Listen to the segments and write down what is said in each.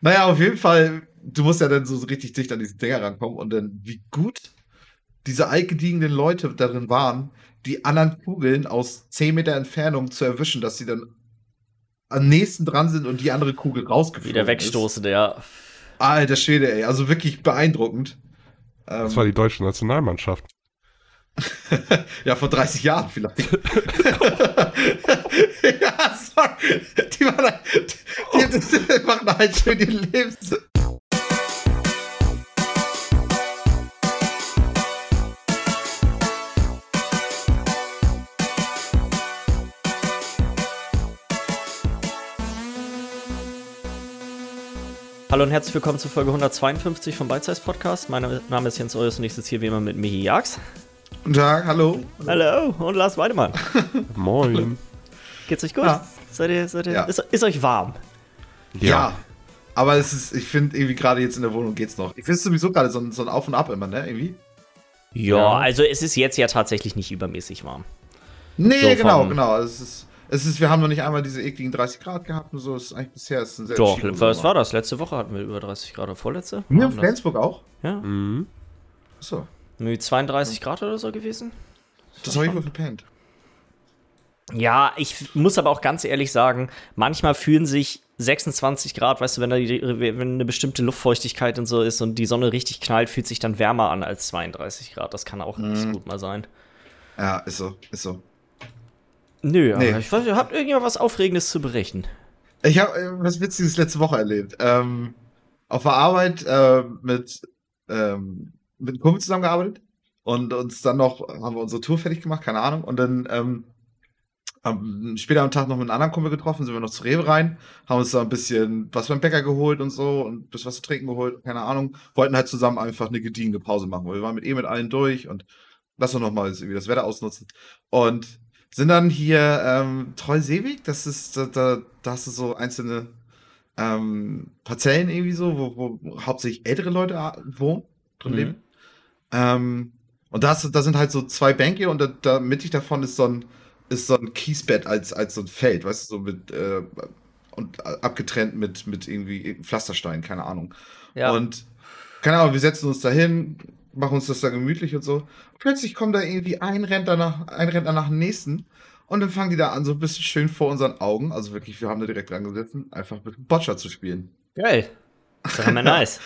Naja, auf jeden Fall, du musst ja dann so richtig dicht an diese Dinger rankommen und dann, wie gut diese altgediegenen Leute darin waren, die anderen Kugeln aus 10 Meter Entfernung zu erwischen, dass sie dann am nächsten dran sind und die andere Kugel rausgeflogen Wieder wegstoßen, ist. ja. Alter Schwede, ey, also wirklich beeindruckend. Das war die deutsche Nationalmannschaft. ja, vor 30 Jahren vielleicht. ja, sorry. Die, machen, die, die, machen halt schön ihr Lebens. Hallo und herzlich willkommen zur Folge 152 vom Bite Podcast. Mein Name ist Jens Eures und ich sitze hier wie immer mit Michi Jags. Guten Tag, hallo. Hallo und Lars Weidemann. Moin. Geht's euch gut? Ja. Seid ihr, seid ihr, ja. ist, ist, euch warm? Ja. ja. Aber es ist, ich finde irgendwie gerade jetzt in der Wohnung geht's noch. Ich finde es sowieso gerade so, so, ein Auf und Ab immer, ne? Irgendwie. Ja, also es ist jetzt ja tatsächlich nicht übermäßig warm. Nee, so genau, genau. Es ist es ist, wir haben noch nicht einmal diese ekligen 30 Grad gehabt und so. Es ist eigentlich bisher ist ein sehr Doch, was war das? Letzte Woche hatten wir über 30 Grad. Vorletzte? Hier in Flensburg auch? Ja. Mhm. So. Nö, 32 Grad oder so gewesen? Das, das habe ich wohl verpennt. Ja, ich muss aber auch ganz ehrlich sagen, manchmal fühlen sich 26 Grad, weißt du, wenn da die, wenn eine bestimmte Luftfeuchtigkeit und so ist und die Sonne richtig knallt, fühlt sich dann wärmer an als 32 Grad. Das kann auch mhm. nicht gut mal sein. Ja, ist so, ist so. Nö, nee. aber ich weiß, habt irgendjemand was Aufregendes zu berichten? Ich habe äh, was Witziges letzte Woche erlebt. Ähm, auf der Arbeit äh, mit, ähm, mit einem Kumpel zusammengearbeitet und uns dann noch, haben wir unsere Tour fertig gemacht, keine Ahnung. Und dann ähm, am, später am Tag noch mit einem anderen Kumpel getroffen, sind wir noch zu Rewe rein, haben uns da ein bisschen was beim Bäcker geholt und so und ein bisschen was zu trinken geholt, keine Ahnung. Wollten halt zusammen einfach eine gediegene Pause machen, weil wir waren mit eh mit allen durch und lass uns noch mal irgendwie das Wetter ausnutzen. Und sind dann hier ähm, Treu-Seeweg, das ist, da, da, da hast du so einzelne ähm, Parzellen irgendwie so, wo, wo hauptsächlich ältere Leute wohnen, drin mhm. leben. Ähm, und da, hast, da sind halt so zwei Bänke und da, da mittig davon ist so ein, ist so ein Kiesbett als, als so ein Feld, weißt du, so mit, äh, und abgetrennt mit, mit irgendwie Pflasterstein, keine Ahnung. Ja. Und, keine Ahnung, wir setzen uns da hin, machen uns das da gemütlich und so. Plötzlich kommt da irgendwie ein Rentner nach, ein Rentner nach dem nächsten. Und dann fangen die da an, so ein bisschen schön vor unseren Augen, also wirklich, wir haben da direkt dran gesessen, einfach mit Boccia zu spielen. Geil. Das ist ja nice.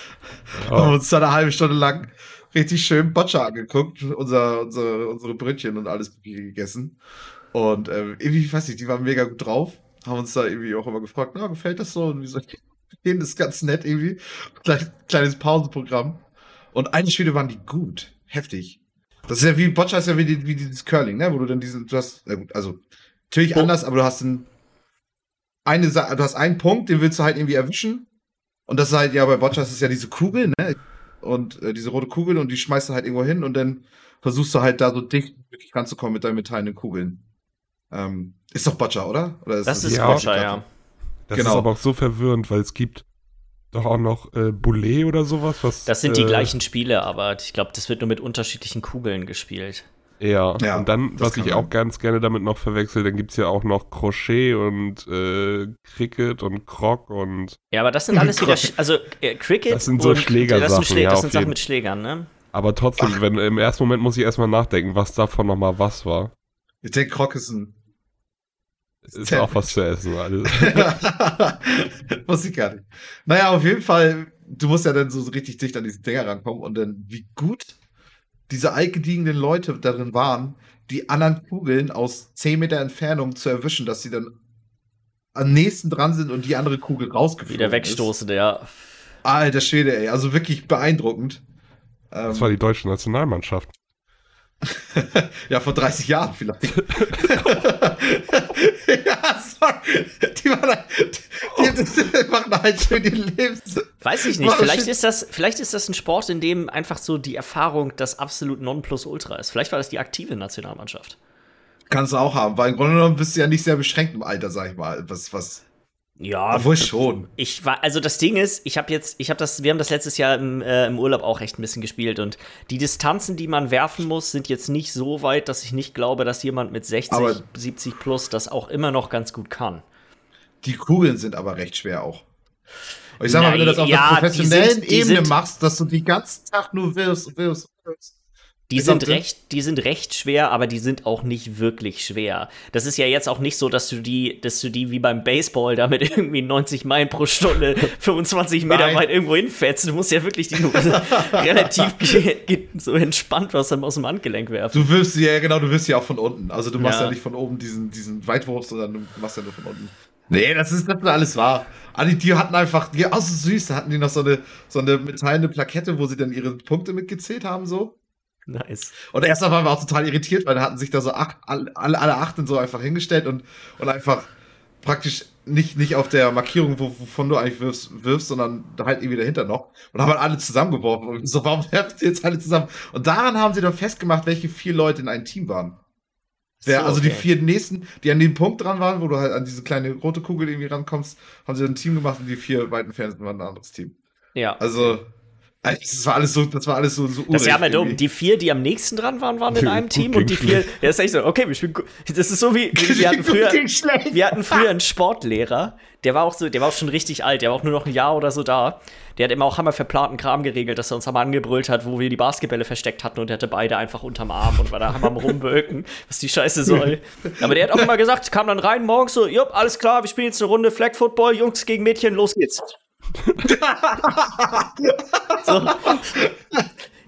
oh. haben uns da eine halbe Stunde lang richtig schön Boccia angeguckt, unser, unser, unsere Brötchen und alles gegessen. Und äh, irgendwie, ich weiß nicht, die waren mega gut drauf, haben uns da irgendwie auch immer gefragt, na, gefällt das so? Und wie so, das ist ganz nett irgendwie. Kleines, kleines Pausenprogramm. Und eine Spiele waren die gut. Heftig. Das ist ja wie, Boccia ist ja wie, wie dieses Curling, ne? Wo du dann diesen, du hast, na gut, also, natürlich oh. anders, aber du hast einen, eine, du hast einen Punkt, den willst du halt irgendwie erwischen. Und das ist halt, ja, bei Boccia ist es ja diese Kugel, ne? Und äh, diese rote Kugel und die schmeißt du halt irgendwo hin und dann versuchst du halt da so dicht wirklich ranzukommen mit deinen metallenen Kugeln. Ähm, ist doch Boccia, oder? oder ist das, das ist ja, Boccia, ja. Das genau. ist aber auch so verwirrend, weil es gibt doch auch noch äh, Boulet oder sowas. Was, das sind die äh, gleichen Spiele, aber ich glaube, das wird nur mit unterschiedlichen Kugeln gespielt. Ja, ja und dann, was ich auch ganz gerne damit noch verwechsel, dann gibt es ja auch noch Crochet und äh, Cricket und Croc und. Ja, aber das sind alles wieder. Also, äh, Cricket. Das sind so Schlägersachen. Das sind, Schläger, ja, das sind Sachen mit Schlägern, ne? Aber trotzdem, wenn, im ersten Moment muss ich erstmal nachdenken, was davon nochmal was war. Ich denke, Croc ist ein ist Tempel. auch was zu essen, alles. Muss ich gar nicht. Naja, auf jeden Fall, du musst ja dann so richtig dicht an diese Dinger rankommen und dann, wie gut diese altgediegenen Leute darin waren, die anderen Kugeln aus 10 Meter Entfernung zu erwischen, dass sie dann am nächsten dran sind und die andere Kugel rausgeflogen Wieder wegstoßen, ist. ja. Alter Schwede, ey, also wirklich beeindruckend. Das war die deutsche Nationalmannschaft. ja, vor 30 Jahren vielleicht. ja, sorry. Die, machen, die, die machen halt schön ihr Lebens. Weiß ich nicht. Vielleicht ist, das, vielleicht ist das ein Sport, in dem einfach so die Erfahrung das absolut Nonplusultra ist. Vielleicht war das die aktive Nationalmannschaft. Kannst du auch haben, weil im Grunde genommen bist du ja nicht sehr beschränkt im Alter, sag ich mal. Was, was ja, obwohl schon. Ich war, also das Ding ist, ich habe jetzt, ich habe das, wir haben das letztes Jahr im, äh, im Urlaub auch recht ein bisschen gespielt und die Distanzen, die man werfen muss, sind jetzt nicht so weit, dass ich nicht glaube, dass jemand mit 60, aber 70 plus das auch immer noch ganz gut kann. Die Kugeln sind aber recht schwer auch. Und ich sag mal, wenn du das auf ja, einer professionellen sind, Ebene machst, dass du die ganzen Tag nur wirst, wirst, wirst. Die sind, recht, die sind recht schwer, aber die sind auch nicht wirklich schwer. Das ist ja jetzt auch nicht so, dass du die, dass du die wie beim Baseball damit irgendwie 90 Meilen pro Stunde 25 Meter Nein. weit irgendwo hinfährst. Du musst ja wirklich die nur relativ so entspannt was aus dem Handgelenk werfen. Du wirst ja, genau, du wirst ja auch von unten. Also du machst ja, ja nicht von oben diesen, diesen Weitwurf, sondern du machst ja nur von unten. Nee, das ist das alles wahr. Ah, die, die hatten einfach, die auch so süß, da hatten die noch so eine, so eine metallene Plakette, wo sie dann ihre Punkte mitgezählt haben, so. Nice. Und erstmal waren wir auch total irritiert, weil da hatten sich da so acht, alle, alle achten so einfach hingestellt und, und einfach praktisch nicht, nicht auf der Markierung, wovon du eigentlich wirfst, wirfst, sondern halt irgendwie dahinter noch. Und haben halt alle zusammengeworfen. Und so, warum werft ihr jetzt alle zusammen? Und daran haben sie dann festgemacht, welche vier Leute in einem Team waren. Wer, so, also die vier nächsten, die an dem Punkt dran waren, wo du halt an diese kleine rote Kugel irgendwie rankommst, haben sie ein Team gemacht und die vier weiten Fernsehen waren ein anderes Team. Ja. Also, das war alles so, das war alles so, so Das ist ja mal dumm. Die vier, die am nächsten dran waren, waren in einem Team und die vier, ja, ist echt so, okay, wir spielen, das ist so wie, wir hatten früher, wir hatten früher einen Sportlehrer, der war auch so, der war auch schon richtig alt, der war auch nur noch ein Jahr oder so da. Der hat immer auch hammer verplanten Kram geregelt, dass er uns einmal angebrüllt hat, wo wir die Basketbälle versteckt hatten und der hatte beide einfach unterm Arm und war da hammer am rumböken, was die Scheiße soll. Aber der hat auch immer gesagt, kam dann rein morgens so, jupp, alles klar, wir spielen jetzt eine Runde Flag Football, Jungs gegen Mädchen, los geht's. so.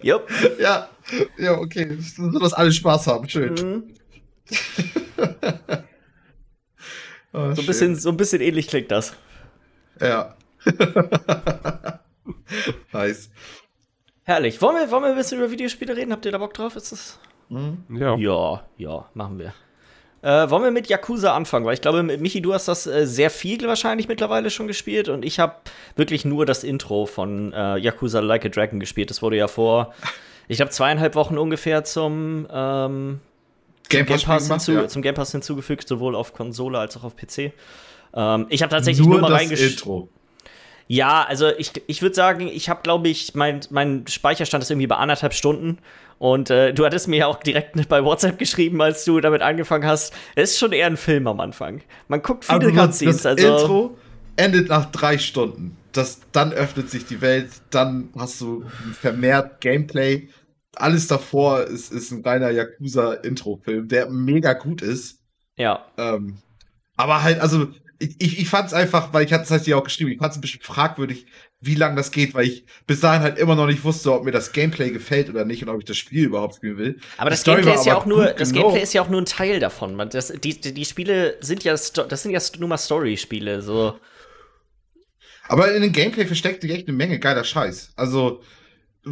Jupp. Ja, ja, okay. So, dass alle Spaß haben. Schön. Mhm. oh, so, ein bisschen, so ein bisschen ähnlich klingt das. Ja. nice. Herrlich. Wollen wir, wollen wir ein bisschen über Videospiele reden? Habt ihr da Bock drauf? Ist das? Mhm. Ja. Ja, ja, machen wir. Äh, wollen wir mit Yakuza anfangen? Weil ich glaube, Michi, du hast das äh, sehr viel wahrscheinlich mittlerweile schon gespielt und ich habe wirklich nur das Intro von äh, Yakuza Like a Dragon gespielt. Das wurde ja vor, ich glaube, zweieinhalb Wochen ungefähr zum, ähm, Game, Game Pass, hinzu, ja. zum Game Pass hinzugefügt, sowohl auf Konsole als auch auf PC. Ähm, ich habe tatsächlich nur, nur mal reingeschaut. Ja, also ich, ich würde sagen, ich habe, glaube ich, mein, mein Speicherstand ist irgendwie bei anderthalb Stunden. Und äh, du hattest mir ja auch direkt bei WhatsApp geschrieben, als du damit angefangen hast. Es ist schon eher ein Film am Anfang. Man guckt viele Cutscenes. Das also Intro endet nach drei Stunden. Das, dann öffnet sich die Welt, dann hast du vermehrt Gameplay. Alles davor ist, ist ein reiner Yakuza-Intro-Film, der mega gut ist. Ja. Ähm, aber halt, also ich, ich fand es einfach, weil ich hatte es halt hier auch geschrieben, ich fand es ein bisschen fragwürdig, wie lange das geht, weil ich bis dahin halt immer noch nicht wusste, ob mir das Gameplay gefällt oder nicht und ob ich das Spiel überhaupt spielen will. Aber das Gameplay ist ja auch nur, das Gameplay ist ja auch nur ein Teil davon. Man, das, die, die Spiele sind ja, das sind ja nur mal Story-Spiele, so. Aber in dem Gameplay versteckt sich echt eine Menge geiler Scheiß. Also,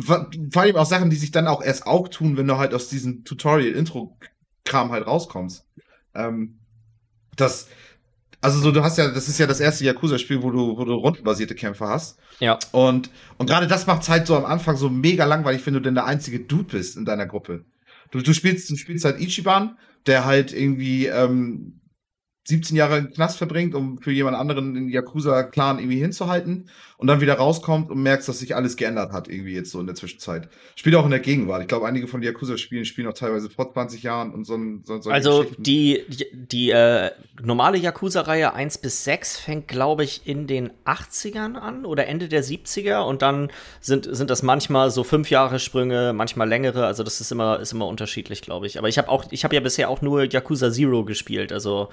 vor allem auch Sachen, die sich dann auch erst auch tun, wenn du halt aus diesem Tutorial-Intro-Kram halt rauskommst. Ähm, das, also so, du hast ja, das ist ja das erste Yakuza-Spiel, wo du, wo du rundenbasierte Kämpfe hast. Ja. Und, und gerade das macht halt so am Anfang so mega langweilig, wenn du denn der einzige Dude bist in deiner Gruppe. Du, du spielst, du spielst halt Ichiban, der halt irgendwie ähm, 17 Jahre im Knast verbringt, um für jemand anderen in Yakuza-Clan irgendwie hinzuhalten und dann wieder rauskommt und merkst, dass sich alles geändert hat, irgendwie jetzt so in der Zwischenzeit. Spielt auch in der Gegenwart. Ich glaube, einige von den Yakuza-Spielen spielen auch teilweise vor 20 Jahren und so, so, so Also die, die, die äh, normale Yakuza-Reihe 1 bis 6 fängt, glaube ich, in den 80ern an oder Ende der 70er und dann sind, sind das manchmal so fünf Jahre Sprünge, manchmal längere. Also das ist immer, ist immer unterschiedlich, glaube ich. Aber ich habe auch, ich habe ja bisher auch nur Yakuza Zero gespielt, also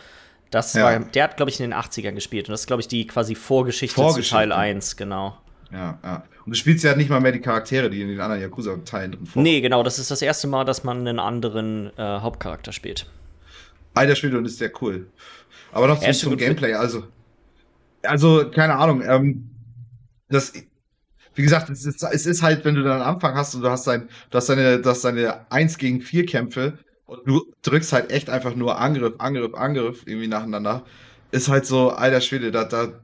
das ja. war, der hat, glaube ich, in den 80ern gespielt. Und das ist, glaube ich, die quasi Vorgeschichte, Vorgeschichte, zu Teil 1, genau. Ja, ja. Und du spielst ja nicht mal mehr die Charaktere, die in den anderen Yakuza-Teilen drin vorkommen. Nee, genau. Das ist das erste Mal, dass man einen anderen äh, Hauptcharakter spielt. Alter Spiel und ist sehr cool. Aber noch zum, zum Gameplay. Also, also, keine Ahnung. Ähm, das, wie gesagt, es ist, es ist halt, wenn du dann am Anfang hast und du hast, dein, du hast deine, du hast deine 1 gegen 4 Kämpfe und du drückst halt echt einfach nur Angriff, Angriff, Angriff irgendwie nacheinander, ist halt so, alter Schwede, da, da,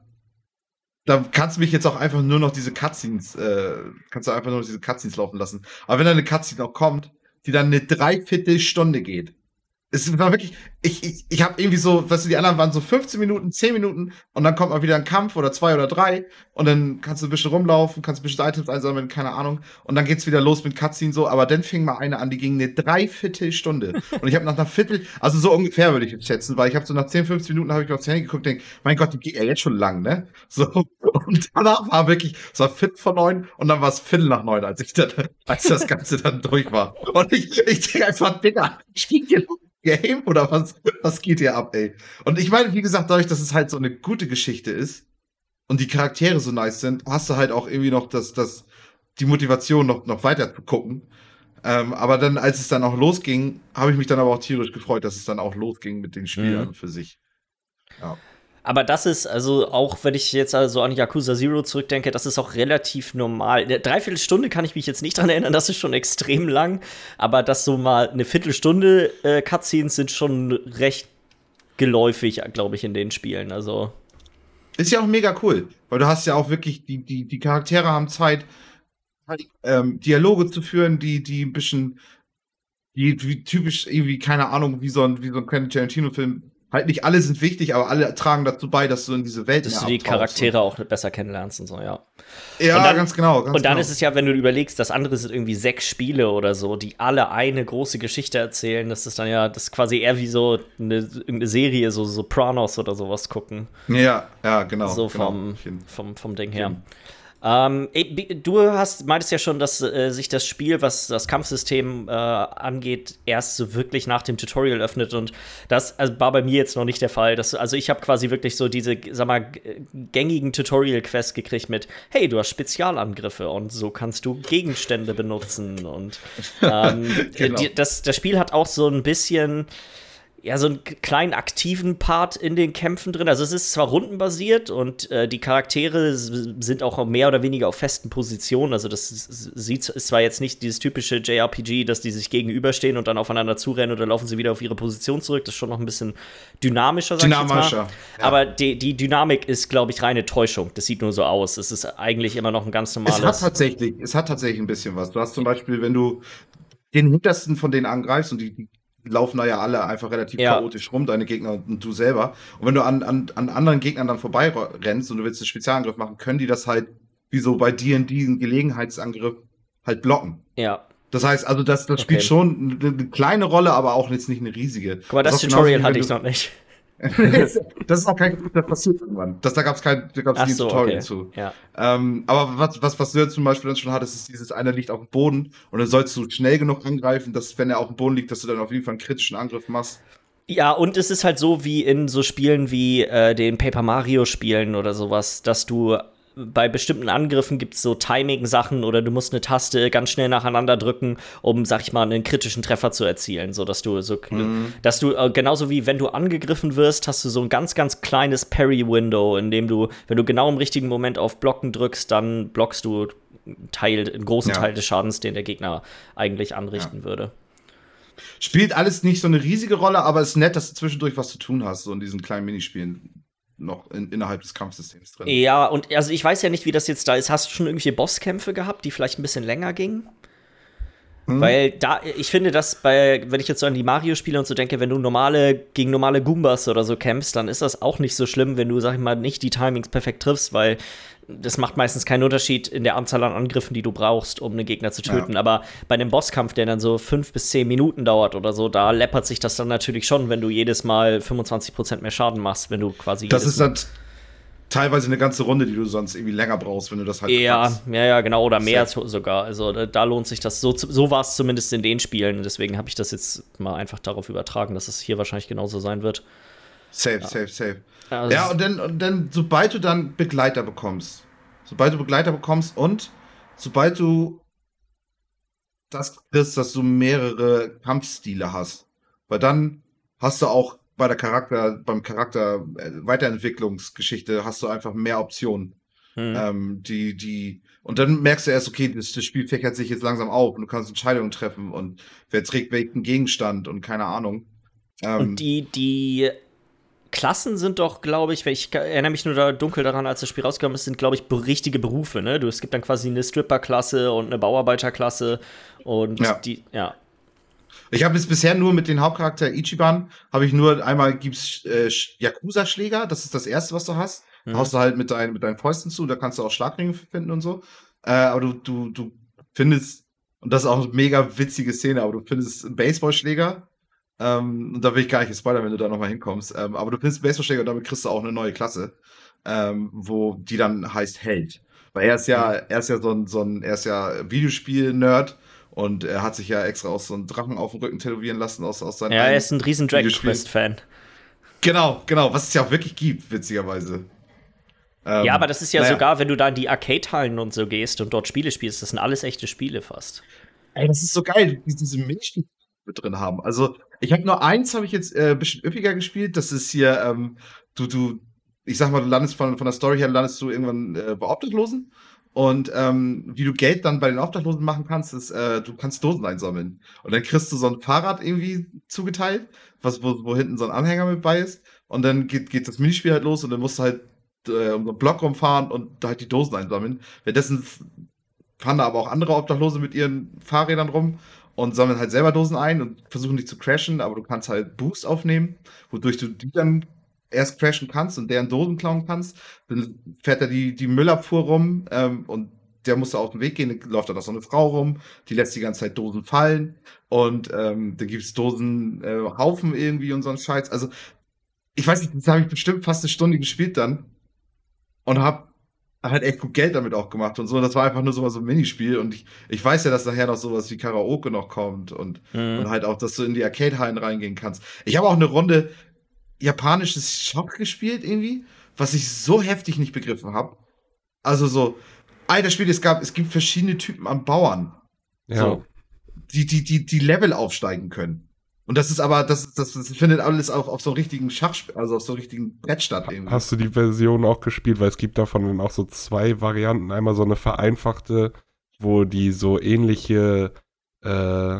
da kannst du mich jetzt auch einfach nur noch diese Cutscenes, äh, kannst du einfach nur noch diese Cutscenes laufen lassen. Aber wenn da eine Cutscene auch kommt, die dann eine Dreiviertelstunde geht, es war wirklich, ich, ich, ich habe irgendwie so, weißt du, die anderen waren so 15 Minuten, 10 Minuten und dann kommt mal wieder ein Kampf oder zwei oder drei und dann kannst du ein bisschen rumlaufen, kannst ein bisschen Items einsammeln, keine Ahnung. Und dann geht's wieder los mit Cutscene so, aber dann fing mal eine an, die ging eine Dreiviertelstunde. Und ich habe nach einer Viertel, also so ungefähr würde ich jetzt schätzen, weil ich habe so nach 10, 15 Minuten habe ich aufs Handy geguckt denk, mein Gott, die geht ja jetzt schon lang, ne? So und danach war wirklich, es war Viertel vor neun und dann war es Viertel nach neun, als ich dann, als das Ganze dann durch war. Und ich, ich denke einfach, Digga, spiel hier Game oder was, was geht hier ab, ey? Und ich meine, wie gesagt, dadurch, dass es halt so eine gute Geschichte ist und die Charaktere so nice sind, hast du halt auch irgendwie noch das, das, die Motivation, noch, noch weiter zu gucken. Ähm, aber dann, als es dann auch losging, habe ich mich dann aber auch tierisch gefreut, dass es dann auch losging mit den Spielern mhm. für sich. Ja. Aber das ist, also auch wenn ich jetzt also an Yakuza Zero zurückdenke, das ist auch relativ normal. Eine Dreiviertelstunde kann ich mich jetzt nicht dran erinnern, das ist schon extrem lang. Aber dass so mal eine Viertelstunde äh, Cutscenes sind schon recht geläufig, glaube ich, in den Spielen. Also. Ist ja auch mega cool, weil du hast ja auch wirklich, die, die, die Charaktere haben Zeit, ähm, Dialoge zu führen, die, die ein bisschen, die, wie typisch irgendwie, keine Ahnung, wie so ein, wie so ein Quentin Tarantino-Film halt nicht alle sind wichtig, aber alle tragen dazu bei, dass du in diese Welt Dass du die Charaktere auch besser kennenlernst und so, ja. Ja, dann, ganz genau. Ganz und dann genau. ist es ja, wenn du überlegst, das andere sind irgendwie sechs Spiele oder so, die alle eine große Geschichte erzählen, das ist dann ja, das ist quasi eher wie so eine, irgendeine Serie, so Sopranos oder sowas gucken. Ja, ja, genau. So genau. Vom, vom, vom Ding her. Ähm, du hast, meintest ja schon, dass äh, sich das Spiel, was das Kampfsystem äh, angeht, erst so wirklich nach dem Tutorial öffnet. Und das also war bei mir jetzt noch nicht der Fall. Das, also ich habe quasi wirklich so diese, sag mal, gängigen Tutorial-Quests gekriegt mit, hey, du hast Spezialangriffe und so kannst du Gegenstände benutzen. Und ähm, genau. die, das, das Spiel hat auch so ein bisschen ja, so einen kleinen aktiven Part in den Kämpfen drin. Also es ist zwar rundenbasiert und äh, die Charaktere sind auch mehr oder weniger auf festen Positionen. Also das sieht, ist zwar jetzt nicht dieses typische JRPG, dass die sich gegenüberstehen und dann aufeinander zurennen oder laufen sie wieder auf ihre Position zurück. Das ist schon noch ein bisschen dynamischer, sag Dynamischer. Ja. Aber die, die Dynamik ist, glaube ich, reine Täuschung. Das sieht nur so aus. Es ist eigentlich immer noch ein ganz normales. Es hat tatsächlich, es hat tatsächlich ein bisschen was. Du hast zum Beispiel, wenn du den hintersten von denen angreifst und die, die laufen da ja alle einfach relativ ja. chaotisch rum, deine Gegner und du selber. Und wenn du an, an, an anderen Gegnern dann vorbei rennst und du willst einen Spezialangriff machen, können die das halt, wie so bei dir in diesem Gelegenheitsangriff, halt blocken. Ja. Das heißt, also das, das okay. spielt schon eine, eine, kleine Rolle, aber auch jetzt nicht eine riesige. Guck mal, das, das Tutorial hatte ich noch nicht. das ist auch kein, das passiert irgendwann. Das, da gab es kein, da gab's nie so, Tutorial okay. zu. Ja. Ähm, aber was, was, was du jetzt zum Beispiel dann schon hattest, ist dieses eine liegt auf dem Boden und dann sollst du schnell genug angreifen, dass, wenn er auf dem Boden liegt, dass du dann auf jeden Fall einen kritischen Angriff machst. Ja, und es ist halt so wie in so Spielen wie äh, den Paper Mario Spielen oder sowas, dass du bei bestimmten Angriffen gibt es so Timing-Sachen oder du musst eine Taste ganz schnell nacheinander drücken, um, sag ich mal, einen kritischen Treffer zu erzielen, so dass du so, mhm. dass du äh, genauso wie wenn du angegriffen wirst, hast du so ein ganz ganz kleines Parry-Window, in dem du, wenn du genau im richtigen Moment auf Blocken drückst, dann blockst du einen Teil, einen großen ja. Teil des Schadens, den der Gegner eigentlich anrichten ja. würde. Spielt alles nicht so eine riesige Rolle, aber es ist nett, dass du zwischendurch was zu tun hast, so in diesen kleinen Minispielen noch in, innerhalb des Kampfsystems drin. Ja, und also ich weiß ja nicht, wie das jetzt da ist. Hast du schon irgendwelche Bosskämpfe gehabt, die vielleicht ein bisschen länger gingen? Hm. Weil da, ich finde, dass bei, wenn ich jetzt so an die Mario-Spiele und so denke, wenn du normale, gegen normale Goombas oder so kämpfst, dann ist das auch nicht so schlimm, wenn du, sag ich mal, nicht die Timings perfekt triffst, weil das macht meistens keinen Unterschied in der Anzahl an Angriffen, die du brauchst, um einen Gegner zu töten. Ja. Aber bei einem Bosskampf, der dann so fünf bis zehn Minuten dauert oder so, da läppert sich das dann natürlich schon, wenn du jedes Mal 25% mehr Schaden machst, wenn du quasi. Das ist dann teilweise eine ganze Runde, die du sonst irgendwie länger brauchst, wenn du das halt. Ja, kannst. ja, ja, genau, oder mehr Safe. sogar. Also da, da, lohnt sich das. So, so war es zumindest in den Spielen. Deswegen habe ich das jetzt mal einfach darauf übertragen, dass es hier wahrscheinlich genauso sein wird. Safe, ja. safe, safe. Also ja, und dann, und dann, sobald du dann Begleiter bekommst, sobald du Begleiter bekommst und sobald du das kriegst, dass du mehrere Kampfstile hast, weil dann hast du auch bei der Charakter, beim Charakter äh, Weiterentwicklungsgeschichte hast du einfach mehr Optionen. Hm. Ähm, die, die, und dann merkst du erst, okay, das, das Spiel fächert sich jetzt langsam auf und du kannst Entscheidungen treffen und wer trägt welchen Gegenstand und keine Ahnung. Ähm, und die, die Klassen sind doch, glaube ich, ich erinnere mich nur da dunkel daran, als das Spiel rausgekommen ist, sind, glaube ich, richtige Berufe, ne? Du, es gibt dann quasi eine Stripper-Klasse und eine Bauarbeiterklasse und ja. die, ja. Ich habe jetzt bisher nur mit den Hauptcharakter Ichiban, habe ich nur einmal gibt's äh, Yakuza-Schläger, das ist das erste, was du hast. Mhm. Da haust du halt mit, dein, mit deinen Fäusten zu, da kannst du auch Schlagringe finden und so. Äh, aber du, du, du findest, und das ist auch eine mega witzige Szene, aber du findest einen Baseballschläger. Ähm, und da will ich gar nicht spoilern, wenn du da nochmal hinkommst. Ähm, aber du einen Baseballschläger und damit kriegst du auch eine neue Klasse, ähm, wo die dann heißt Held. Weil er ist ja, er ist ja so ein, so ein er ist ja Videospiel-Nerd und er hat sich ja extra aus so einem Drachen auf dem Rücken tätowieren lassen aus, aus seinem Ja, er ist ein riesen Dragon Quest-Fan. Genau, genau, was es ja auch wirklich gibt, witzigerweise. Ähm, ja, aber das ist ja naja. sogar, wenn du da in die Arcade-Hallen und so gehst und dort Spiele spielst, das sind alles echte Spiele fast. Ey, das ist so geil, diese Milchspiele mit drin haben. Also, ich habe nur eins, habe ich jetzt äh, ein bisschen üppiger gespielt. Das ist hier, ähm, du, du, ich sag mal, du landest von, von der Story her, landest du irgendwann äh, bei Obdachlosen. Und ähm, wie du Geld dann bei den Obdachlosen machen kannst, ist, äh, du kannst Dosen einsammeln. Und dann kriegst du so ein Fahrrad irgendwie zugeteilt, was, wo, wo hinten so ein Anhänger mit bei ist. Und dann geht, geht das Minispiel halt los und dann musst du halt äh, um so einen Block rumfahren und da halt die Dosen einsammeln. Währenddessen fahren da aber auch andere Obdachlose mit ihren Fahrrädern rum und sammeln halt selber Dosen ein und versuchen nicht zu crashen, aber du kannst halt Boost aufnehmen, wodurch du die dann erst crashen kannst und deren Dosen klauen kannst. Dann fährt er die, die Müllabfuhr rum ähm, und der muss da auf den Weg gehen, dann läuft da noch so eine Frau rum, die lässt die ganze Zeit Dosen fallen und ähm, dann gibt's Dosen äh, Haufen irgendwie und so ein Scheiß. Also, ich weiß nicht, das habe ich bestimmt fast eine Stunde gespielt dann und hab halt echt gut Geld damit auch gemacht und so. Und das war einfach nur so, so ein Minispiel. Und ich, ich weiß ja, dass nachher noch sowas wie Karaoke noch kommt und, mhm. und halt auch, dass du in die Arcade-Hallen reingehen kannst. Ich habe auch eine Runde japanisches Schock gespielt irgendwie, was ich so heftig nicht begriffen habe. Also so, alter Spiel, es gab, es gibt verschiedene Typen an Bauern. Ja. So, die, die, die, die Level aufsteigen können. Und das ist aber, das, das, das findet alles auch auf so einem richtigen Schachspiel, also auf so einem richtigen Brett statt. Irgendwie. Hast du die Version auch gespielt? Weil es gibt davon dann auch so zwei Varianten. Einmal so eine vereinfachte, wo die so ähnliche äh,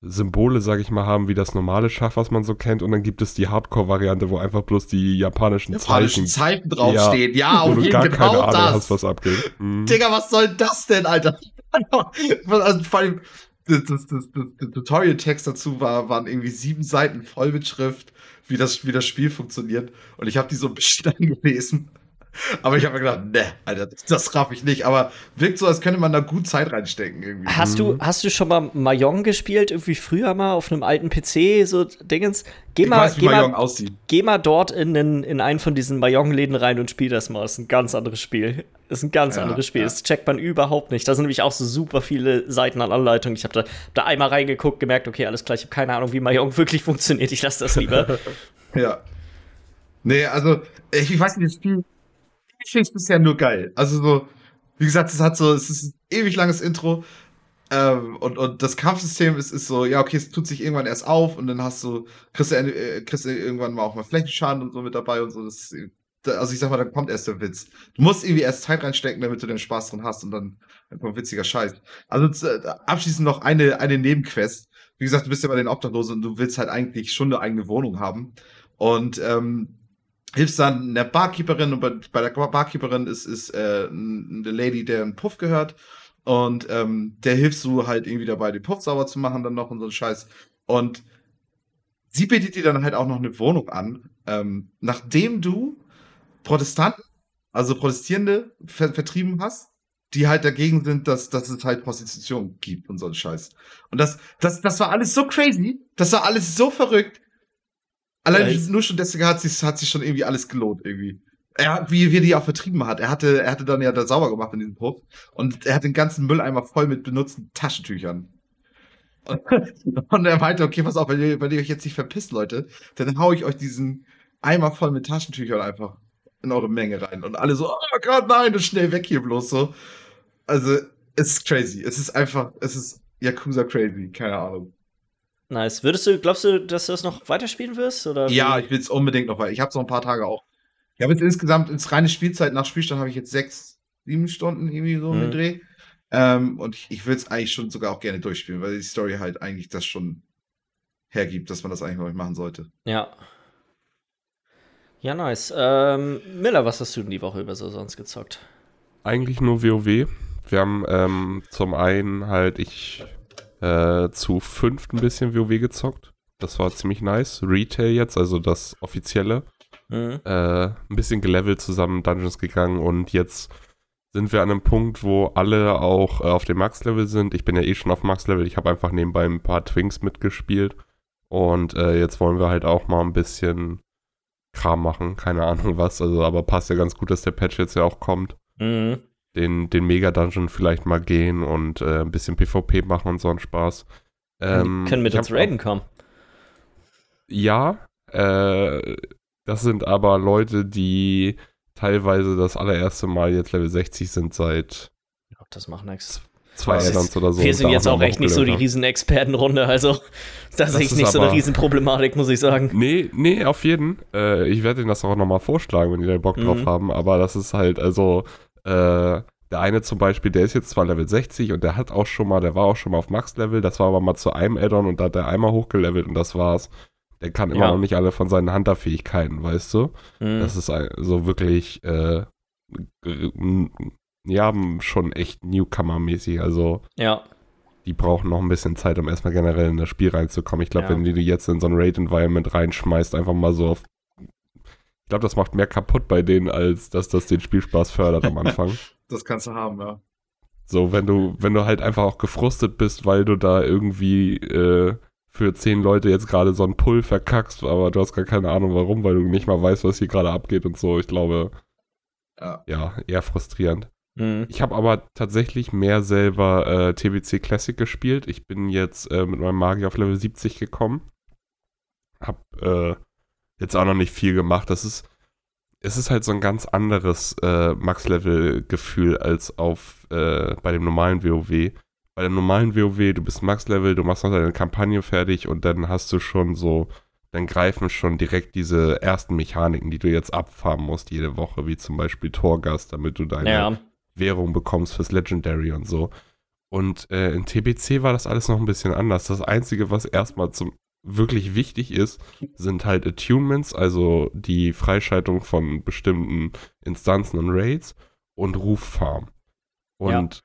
Symbole, sag ich mal, haben wie das normale Schach, was man so kennt. Und dann gibt es die Hardcore-Variante, wo einfach bloß die japanischen, japanischen Zeichen, Zeichen draufstehen. Ja, ja und du gar keine Ahnung das. hast, was abgeht. Mhm. Digga, was soll das denn, Alter? also, vor allem, das, das, das, der Tutorial-Text dazu war, waren irgendwie sieben Seiten voll mit Schrift, wie das, wie das Spiel funktioniert. Und ich habe die so ein bisschen angelesen. Aber ich habe mir gedacht, ne, Alter, das raff ich nicht. Aber wirkt so, als könnte man da gut Zeit reinstecken irgendwie. Hast du, mhm. hast du schon mal Mahjong gespielt? Irgendwie früher mal auf einem alten PC, so Dingens? Geh ich mal, weiß, wie geh mal, aussieht. Geh mal dort in, in, in einen von diesen Mahjong-Läden rein und spiel das mal. Das ist ein ganz anderes Spiel. Das ist ein ganz ja, anderes Spiel. Ja. Das checkt man überhaupt nicht. Da sind nämlich auch so super viele Seiten an Anleitungen. Ich habe da, da einmal reingeguckt, gemerkt, okay, alles klar, ich habe keine Ahnung, wie Mahjong wirklich funktioniert. Ich lasse das lieber. ja. Nee, also, ich weiß nicht, das Spiel ich finde es bisher nur geil. Also so, wie gesagt, es hat so, es ist ein ewig langes Intro. Ähm, und, und das Kampfsystem ist, ist so, ja, okay, es tut sich irgendwann erst auf und dann hast du, kriegst du, äh, kriegst du irgendwann mal auch mal Flächenschaden und so mit dabei und so. Das, also ich sag mal, dann kommt erst der Witz. Du musst irgendwie erst Zeit reinstecken, damit du den Spaß drin hast und dann, dann kommt witziger Scheiß. Also äh, abschließend noch eine, eine Nebenquest. Wie gesagt, du bist ja bei den Obdachlosen und du willst halt eigentlich schon eine eigene Wohnung haben. Und ähm, hilfst dann der Barkeeperin und bei, der Barkeeperin ist, ist äh, eine Lady, der einen Puff gehört und ähm, der hilfst du halt irgendwie dabei, den Puff sauber zu machen dann noch und so ein Scheiß und sie bietet dir dann halt auch noch eine Wohnung an, ähm, nachdem du Protestanten, also Protestierende ver vertrieben hast, die halt dagegen sind, dass, dass es halt Prostitution gibt und so ein Scheiß. Und das, das, das war alles so crazy, das war alles so verrückt, Allein ja, nur schon deswegen hat sich, hat sich schon irgendwie alles gelohnt, irgendwie. Er, wie, wie er die auch vertrieben hat. Er hatte, er hatte dann ja da sauber gemacht in diesem Puff. Und er hat den ganzen Mülleimer voll mit benutzten Taschentüchern. Und, und er meinte, okay, pass auf, wenn ihr, wenn ihr euch jetzt nicht verpisst, Leute, dann hau ich euch diesen Eimer voll mit Taschentüchern einfach in eure Menge rein. Und alle so, oh Gott, nein, und schnell weg hier bloß so. Also, es ist crazy. Es ist einfach, es ist Yakuza crazy, keine Ahnung. Nice. Würdest du, glaubst du, dass du das noch weiterspielen wirst? Oder ja, ich will es unbedingt noch weiter. Ich habe es noch ein paar Tage auch. Ich habe jetzt insgesamt ins reine Spielzeit nach Spielstand habe ich jetzt sechs, sieben Stunden irgendwie so mhm. mit Dreh. Ähm, und ich, ich will es eigentlich schon sogar auch gerne durchspielen, weil die Story halt eigentlich das schon hergibt, dass man das eigentlich noch nicht machen sollte. Ja. Ja, nice. Ähm, Miller, was hast du denn die Woche über so sonst gezockt? Eigentlich nur WoW. Wir haben ähm, zum einen halt, ich äh, zu fünft ein bisschen WoW gezockt. Das war ziemlich nice. Retail jetzt, also das offizielle. Mhm. Äh, ein bisschen gelevelt zusammen Dungeons gegangen und jetzt sind wir an einem Punkt, wo alle auch äh, auf dem Max-Level sind. Ich bin ja eh schon auf Max-Level. Ich habe einfach nebenbei ein paar Twinks mitgespielt. Und äh, jetzt wollen wir halt auch mal ein bisschen Kram machen. Keine Ahnung was. Also, aber passt ja ganz gut, dass der Patch jetzt ja auch kommt. Mhm. Den, den Mega-Dungeon vielleicht mal gehen und äh, ein bisschen PvP machen und so einen Spaß. Ähm, Können mit uns raiden kommen. ja, äh, das sind aber Leute, die teilweise das allererste Mal jetzt Level 60 sind seit Ich glaub, das macht nichts. zwei Addons oder so. Wir sind jetzt auch echt nicht so die hochgelevelt Riesenexpertenrunde, also das, Das ist nicht so eine Riesenproblematik, muss ich sagen. Nee, nee, auf jeden. Äh, ich werde Ihnen das auch nochmal vorschlagen, wenn die da Bock drauf Mhm. haben. Aber das ist halt, also, äh, der eine zum Beispiel, der ist jetzt zwar Level 60 und der hat auch schon mal, der war auch schon mal auf Max-Level, das war aber mal zu einem Addon und da hat er einmal hochgelevelt und das war's. Der kann immer Ja. noch nicht alle von seinen Hunter-Fähigkeiten, weißt du? Mhm. Das ist so wirklich, äh, m- ja, schon echt Newcomer-mäßig. Also, ja, die brauchen noch ein bisschen Zeit, um erstmal generell in das Spiel reinzukommen. Ich glaube, Ja. wenn du die jetzt in so ein Raid-Environment reinschmeißt, einfach mal so auf. Ich glaube, das macht mehr kaputt bei denen, als dass das den Spielspaß fördert am Anfang. Das kannst du haben, ja. So, wenn du, wenn du halt einfach auch gefrustet bist, weil du da irgendwie äh, für zehn Leute jetzt gerade so einen Pull verkackst, aber du hast gar keine Ahnung warum, weil du nicht mal weißt, was hier gerade abgeht und so. Ich glaube, Ja. ja, eher frustrierend. mhm. Ich habe aber tatsächlich mehr selber äh, TBC Classic gespielt. Ich bin jetzt äh, mit meinem Magier auf Level 70 gekommen. Hab äh, jetzt auch noch nicht viel gemacht. Das ist, es ist halt so ein ganz anderes äh, Max-Level-Gefühl als auf äh, bei dem normalen WoW. Bei dem normalen WoW, du bist Max-Level, du machst noch deine Kampagne fertig und dann hast du schon so, dann greifen schon direkt diese ersten Mechaniken, die du jetzt abfarmen musst jede Woche, wie zum Beispiel Torgas, damit du deine ja, Währung bekommst fürs Legendary und so. Und äh, in TBC war das alles noch ein bisschen anders. Das Einzige, was erstmal zum wirklich wichtig ist, sind halt Attunements, also die Freischaltung von bestimmten Instanzen und Raids und Ruffarm. Und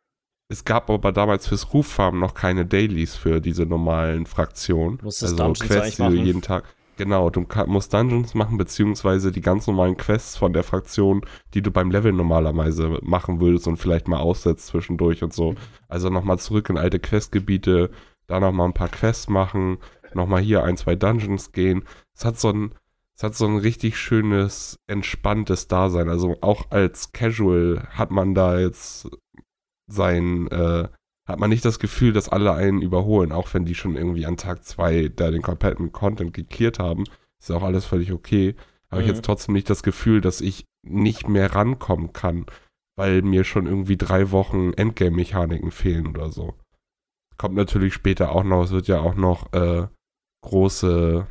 es gab aber damals fürs Ruffarm noch keine Dailies für diese normalen Fraktionen. Musstest also Dungeons Quests, die du jeden Tag. Genau, du musst Dungeons machen, beziehungsweise die ganz normalen Quests von der Fraktion, die du beim Level normalerweise machen würdest und vielleicht mal aussetzt zwischendurch und so. Also nochmal zurück in alte Questgebiete, da nochmal ein paar Quests machen, nochmal hier ein, zwei Dungeons gehen. Es hat so ein, es hat so ein richtig schönes, entspanntes Dasein. Also auch als Casual hat man da jetzt sein, äh, hat man nicht das Gefühl, dass alle einen überholen, auch wenn die schon irgendwie an Tag zwei da den kompletten Content geklärt haben. Ist ja auch alles völlig okay. Habe ich Mhm. jetzt trotzdem nicht das Gefühl, dass ich nicht mehr rankommen kann, weil mir schon irgendwie drei Wochen Endgame-Mechaniken fehlen oder so. Kommt natürlich später auch noch, es wird ja auch noch äh, große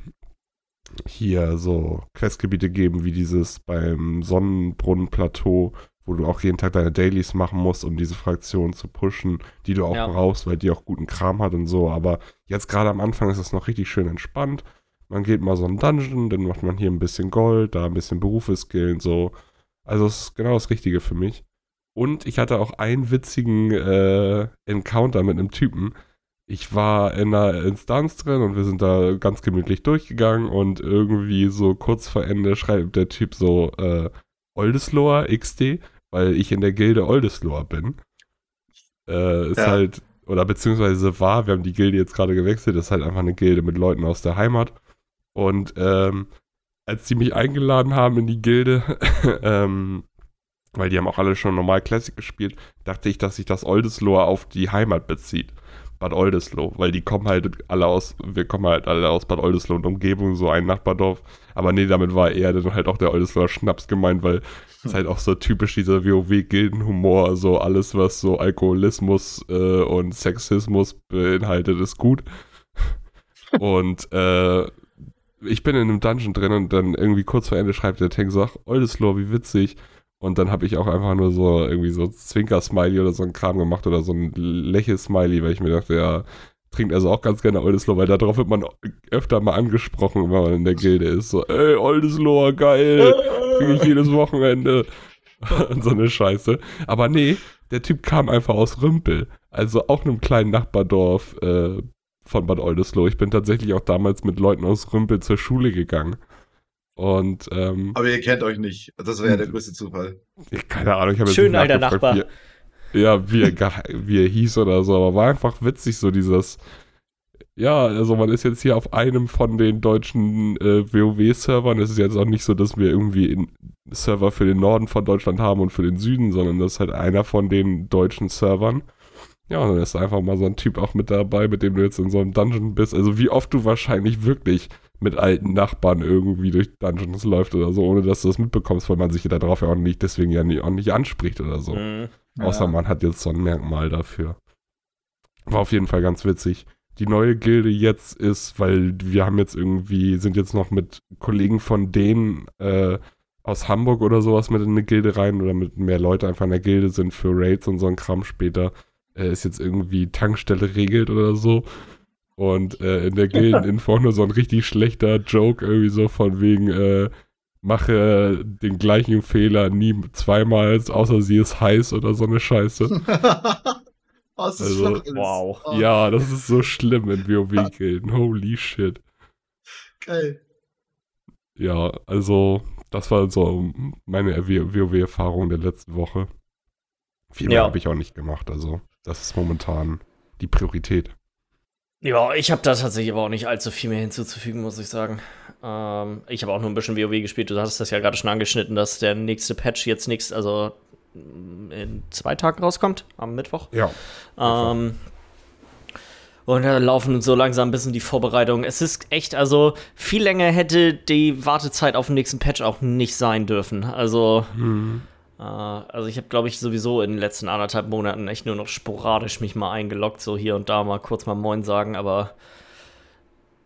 hier so Questgebiete geben, wie dieses beim Sonnenbrunnenplateau, wo du auch jeden Tag deine Dailies machen musst, um diese Fraktion zu pushen, die du auch Ja. brauchst, weil die auch guten Kram hat und so. Aber jetzt gerade am Anfang ist es noch richtig schön entspannt. Man geht mal so einen Dungeon, dann macht man hier ein bisschen Gold, da ein bisschen Berufe skillen, so. Also es ist genau das Richtige für mich. Und ich hatte auch einen witzigen äh, Encounter mit einem Typen. Ich war in einer Instanz drin und wir sind da ganz gemütlich durchgegangen und irgendwie so kurz vor Ende schreibt der Typ so äh, Oldesloher XD, weil ich in der Gilde Oldesloher bin. Äh, ist Ja. halt, oder beziehungsweise war, wir haben die Gilde jetzt gerade gewechselt, ist halt einfach eine Gilde mit Leuten aus der Heimat. Und ähm, als die mich eingeladen haben in die Gilde, ähm, weil die haben auch alle schon normal Classic gespielt, dachte ich, dass sich das Oldesloe auf die Heimat bezieht. Bad Oldesloe, weil die kommen halt alle aus, wir kommen halt alle aus Bad Oldesloe und Umgebung, so ein Nachbardorf. Aber nee, damit war eher dann halt auch der Oldesloer Schnaps gemeint, weil es halt auch so typisch dieser WoW-Gildenhumor, so alles, was so Alkoholismus äh, und Sexismus beinhaltet, ist gut. und äh, ich bin in einem Dungeon drin und dann irgendwie kurz vor Ende schreibt der Tank so, ach, Oldesloe, wie witzig. Und dann habe ich auch einfach nur so irgendwie so Zwinker-Smiley oder so ein Kram gemacht oder so ein Lächel-Smiley, weil ich mir dachte, ja, trinkt also auch ganz gerne Oldesloe, weil darauf wird man öfter mal angesprochen, wenn man in der Gilde ist. So, ey, Oldesloe, geil, trinke ich jedes Wochenende. und so eine Scheiße. Aber nee, der Typ kam einfach aus Rümpel. Also auch einem kleinen Nachbardorf äh, von Bad Oldesloe. Ich bin tatsächlich auch damals mit Leuten aus Rümpel zur Schule gegangen. Und, ähm, Aber ihr kennt euch nicht. Das wäre ja der größte Zufall. ich, keine Ahnung, ich habe jetzt Schön, nicht alter Nachbar. Wie, ja, wie er, wie er hieß oder so, aber war einfach witzig, so dieses. Ja, also man ist jetzt hier auf einem von den deutschen äh, WoW-Servern. Es ist jetzt auch nicht so, dass wir irgendwie in Server für den Norden von Deutschland haben und für den Süden, sondern das ist halt einer von den deutschen Servern. Ja, und dann ist einfach mal so ein Typ auch mit dabei, mit dem du jetzt in so einem Dungeon bist. Also wie oft du wahrscheinlich wirklich mit alten Nachbarn irgendwie durch Dungeons läuft oder so, ohne dass du das mitbekommst, weil man sich da drauf ja auch nicht, deswegen ja nie, auch nicht anspricht oder so. Mhm. Außer Ja. man hat jetzt so ein Merkmal dafür. War auf jeden Fall ganz witzig. Die neue Gilde jetzt ist, weil wir haben jetzt irgendwie, sind jetzt noch mit Kollegen von denen äh, aus Hamburg oder sowas mit in eine Gilde rein oder mit mehr Leute einfach in der Gilde sind für Raids und so ein Kram später. Äh, ist jetzt irgendwie Tankstelle regelt oder so. Und äh, in der Gildeninfo auch nur so ein richtig schlechter Joke, irgendwie so von wegen, äh, mache den gleichen Fehler nie zweimal, außer sie ist heiß oder so eine Scheiße. oh, es ist Also, schlimm. wow. Oh, Ja, das ist so schlimm in WoW-Gilden. Holy shit. Geil. Ja, also, das war so meine WoW-Erfahrung der letzten Woche. Viel mehr Ja. habe ich auch nicht gemacht. Also, das ist momentan die Priorität. Ja, ich habe da tatsächlich aber auch nicht allzu viel mehr hinzuzufügen, muss ich sagen. Ähm, ich habe auch nur ein bisschen WoW gespielt. Du hattest das ja gerade schon angeschnitten, dass der nächste Patch jetzt nächst, also mm, in zwei Tagen rauskommt, am Mittwoch. Ja. Ähm, und da laufen so langsam ein bisschen die Vorbereitungen. Es ist echt, also viel länger hätte die Wartezeit auf den nächsten Patch auch nicht sein dürfen. Also, Hm. Äh, also ich habe, glaube ich, sowieso in den letzten anderthalb Monaten echt nur noch sporadisch mich mal eingeloggt, so hier und da mal kurz mal Moin sagen, aber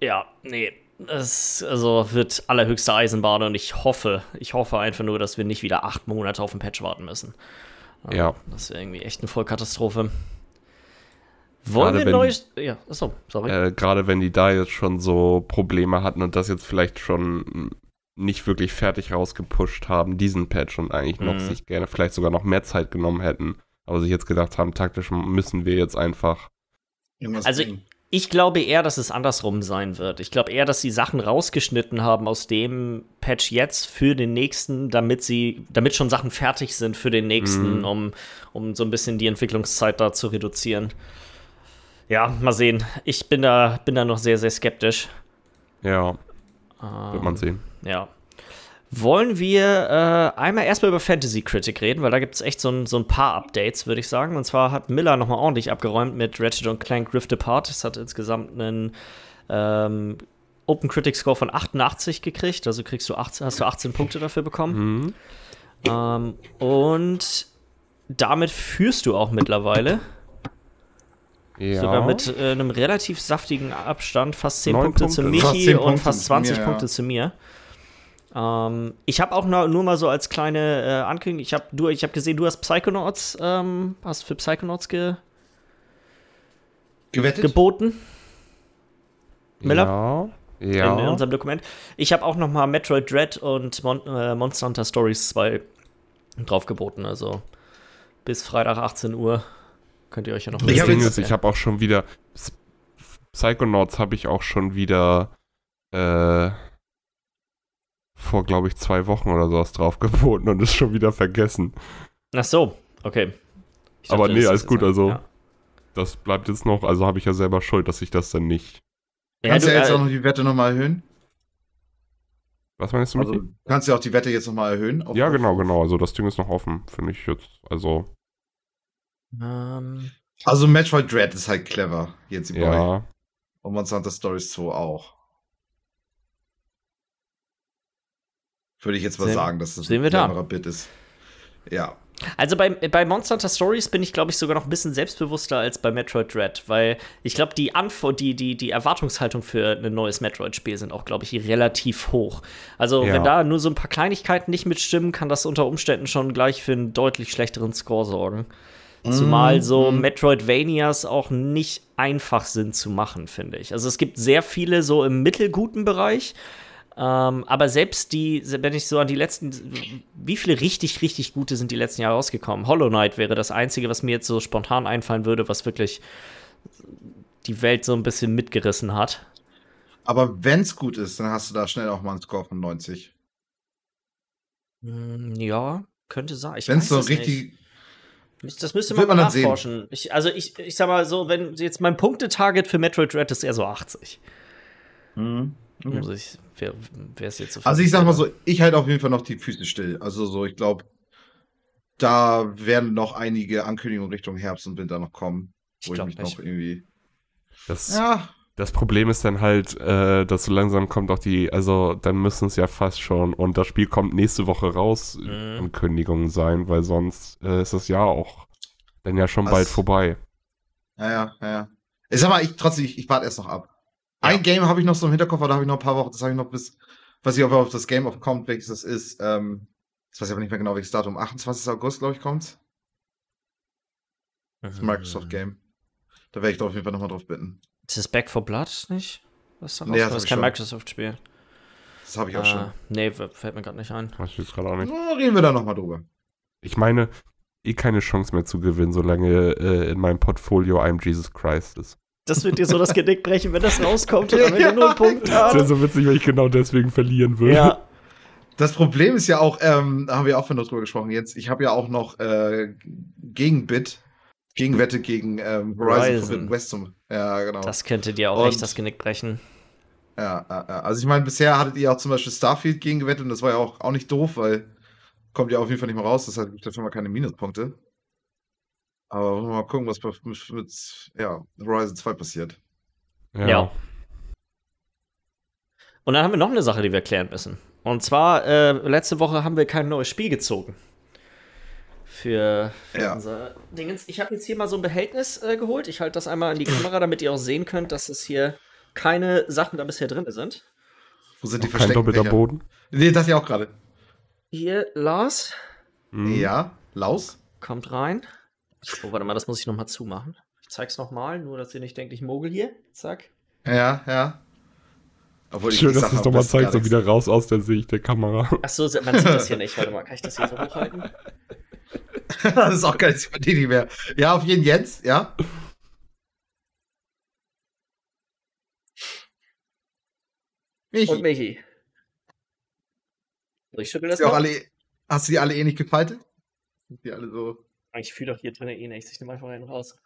ja, nee. Es also wird allerhöchste Eisenbahn und ich hoffe, ich hoffe einfach nur, dass wir nicht wieder acht Monate auf den Patch warten müssen. Äh, Ja. Das wäre irgendwie echt eine Vollkatastrophe. Wollen Gerade wir neues. Ja, achso, sorry. Äh, Gerade wenn die da jetzt schon so Probleme hatten und das jetzt vielleicht schon nicht wirklich fertig rausgepusht haben, diesen Patch und eigentlich noch Mhm. sich gerne vielleicht sogar noch mehr Zeit genommen hätten, aber sich jetzt gedacht haben, taktisch müssen wir jetzt einfach. Irgendwas Also, bringen. Ich glaube eher, dass es andersrum sein wird. Ich glaube eher, dass sie Sachen rausgeschnitten haben aus dem Patch jetzt für den nächsten, damit sie, damit schon Sachen fertig sind für den nächsten, Mhm. um, um so ein bisschen die Entwicklungszeit da zu reduzieren. Ja, mal sehen. Ich bin da, bin da noch sehr, sehr skeptisch. Ja, Ähm, wird man sehen. Ja. Wollen wir äh, einmal erstmal über Fantasy Critic reden, weil da gibt es echt so ein, so ein paar Updates, würde ich sagen. Und zwar hat Miller nochmal ordentlich abgeräumt mit Ratchet und Clank Rift Apart. Es hat insgesamt einen ähm, Open Critic Score von 88 gekriegt. Also kriegst du 18, hast du 18 Punkte dafür bekommen. Mhm. Ähm, und damit führst du auch mittlerweile. Ja. Sogar mit äh, einem relativ saftigen Abstand, fast 10 Neun Punkte zu Punkte. Fast Michi 10 und Punkte fast zu 20 mir, ja. Punkte zu mir. Ähm, ich habe auch nur, nur mal so als kleine äh, Ankündigung, ich habe du, ich hab gesehen, du hast Psychonauts, ähm, hast für Psychonauts ge Gewettet? geboten Miller? Ja. in, Ja. in unserem Dokument. Ich habe auch noch mal Metroid Dread und Mon äh, Monster Hunter Stories 2 drauf geboten, also bis Freitag 18 Uhr könnt ihr euch ja noch das hab Ding ist, ich habe auch schon wieder Psychonauts habe ich auch schon wieder äh, vor, glaube ich, zwei Wochen oder sowas drauf geboten und ist schon wieder vergessen. Ach so, okay. Ich Aber nee, alles gut, also- Ja. Das bleibt jetzt noch, also habe ich ja selber Schuld, dass ich das dann nicht. Kannst du ja jetzt äh, auch noch die Wette nochmal erhöhen? Was meinst du, Michi? Also, kannst du auch die Wette jetzt nochmal erhöhen? Auf- ja, genau, genau. Also das Ding ist noch offen, finde ich jetzt. Also, Ähm, Also Metroid Dread ist halt clever, jetzt Boy. ja. Und Monster Hunter Stories 2 auch. Würde ich jetzt mal Sehen- sagen, dass das sehen wir da. cleverer Bit ist. Ja. Also bei, bei Monster Hunter Stories bin ich, glaube ich, sogar noch ein bisschen selbstbewusster als bei Metroid Dread, weil ich glaube, die, Anfor die, die, die Erwartungshaltung für ein neues Metroid-Spiel sind auch, glaube ich, relativ hoch. Also, Ja. wenn da nur so ein paar Kleinigkeiten nicht mitstimmen, kann das unter Umständen schon gleich für einen deutlich schlechteren Score sorgen. Zumal so Mhm. Metroidvanias auch nicht einfach sind zu machen, finde ich. Also es gibt sehr viele so im mittelguten Bereich, Ähm, aber selbst die, wenn ich so an die letzten, wie viele richtig, richtig gute sind die letzten Jahre rausgekommen? Hollow Knight wäre das einzige, was mir jetzt so spontan einfallen würde, was wirklich die Welt so ein bisschen mitgerissen hat. Aber wenn es gut ist, dann hast du da schnell auch mal einen Score von 90. Hm, ja, könnte sein. Wenn es so richtig. Nicht. Das müsste man, man mal nachforschen. Ich, also ich, ich sag mal so, wenn jetzt mein Punktetarget für Metroid Dread ist eher so 80. Mhm. Okay. Also ich, wer, wer ist jetzt so Also ich sag mal so, ich halte auf jeden Fall noch die Füße still. Also so, ich glaube, da werden noch einige Ankündigungen Richtung Herbst und Winter noch kommen, wo ich, ich mich nicht. noch irgendwie. Das, ja. Das Problem ist dann halt, äh, dass so langsam kommt auch die, also dann müssen es ja fast schon und das Spiel kommt nächste Woche raus, mhm. Ankündigungen sein, weil sonst äh, ist das Jahr auch dann ja schon Was? bald vorbei. Ja, ja, ja. Ich sag mal, ich trotzdem, ich, ich warte erst noch ab. Ein Game habe ich noch so im Hinterkopf, aber da habe ich noch ein paar Wochen, das habe ich noch bis, weiß ich, ob auf das Game of kommt, welches das ist. Ähm, das weiß ich aber nicht mehr genau, welches Datum. 28. August, glaube ich, kommt. Das mhm. Microsoft Game. Da werde ich doch auf jeden Fall nochmal drauf bitten. Ist das Back for Blood nicht? Was da nee, das, das ist kein Microsoft-Spiel. Das habe ich auch äh, schon. Nee, fällt mir gerade nicht ein. Weiß ich jetzt gerade auch nicht. Na, reden wir da nochmal drüber. Ich meine, eh keine Chance mehr zu gewinnen, solange äh, in meinem Portfolio I'm Jesus Christ ist. Das wird dir so das Genick brechen, wenn das rauskommt und am Ende null Punkte hat. Das wäre so witzig, wenn ich genau deswegen verlieren würde. Ja. Das Problem ist ja auch, ähm, da haben wir auch noch drüber gesprochen jetzt, ich habe ja auch noch äh, Gegenbit, Gegenwette gegen ähm, Horizon, Horizon. Forbidden West zum. Ja, genau. Das könnte dir auch und, echt das Genick brechen. Ja, also ich meine, bisher hattet ihr auch zum Beispiel Starfield gegengewettet und das war ja auch, auch nicht doof, weil kommt ja auf jeden Fall nicht mehr raus, das hat dafür mal keine Minuspunkte. Aber mal gucken, was mit, mit ja, Horizon 2 passiert. Ja. ja. Und dann haben wir noch eine Sache, die wir klären müssen. Und zwar, äh, letzte Woche haben wir kein neues Spiel gezogen. Für, für ja. unser Dingens. Ich habe jetzt hier mal so ein Behältnis äh, geholt. Ich halte das einmal an die Kamera, damit ihr auch sehen könnt, dass es hier keine Sachen da bisher drin sind. Wo sind die Kein doppelter Boden? Nee, das ja auch gerade. Hier, Lars. Mhm. Ja, Laus. Kommt rein. Oh, warte mal, das muss ich nochmal zumachen. Ich zeig's nochmal, nur dass ihr nicht denkt, ich mogel hier. Zack. Ja, ja. Obwohl Schön, dass du es nochmal zeigst und wieder raus aus der Sicht der Kamera. Achso, man sieht das hier nicht. Warte mal, kann ich das hier so hochhalten? das ist auch keine Sympathie mehr. Ja, auf jeden Jens, ja. Michi. Und Michi. ich schüttel das hast, mal. Alle, hast du die alle ähnlich gefaltet? Sind die alle so ich fühle doch hier drin eh nichts. Ich nehme einfach einen raus.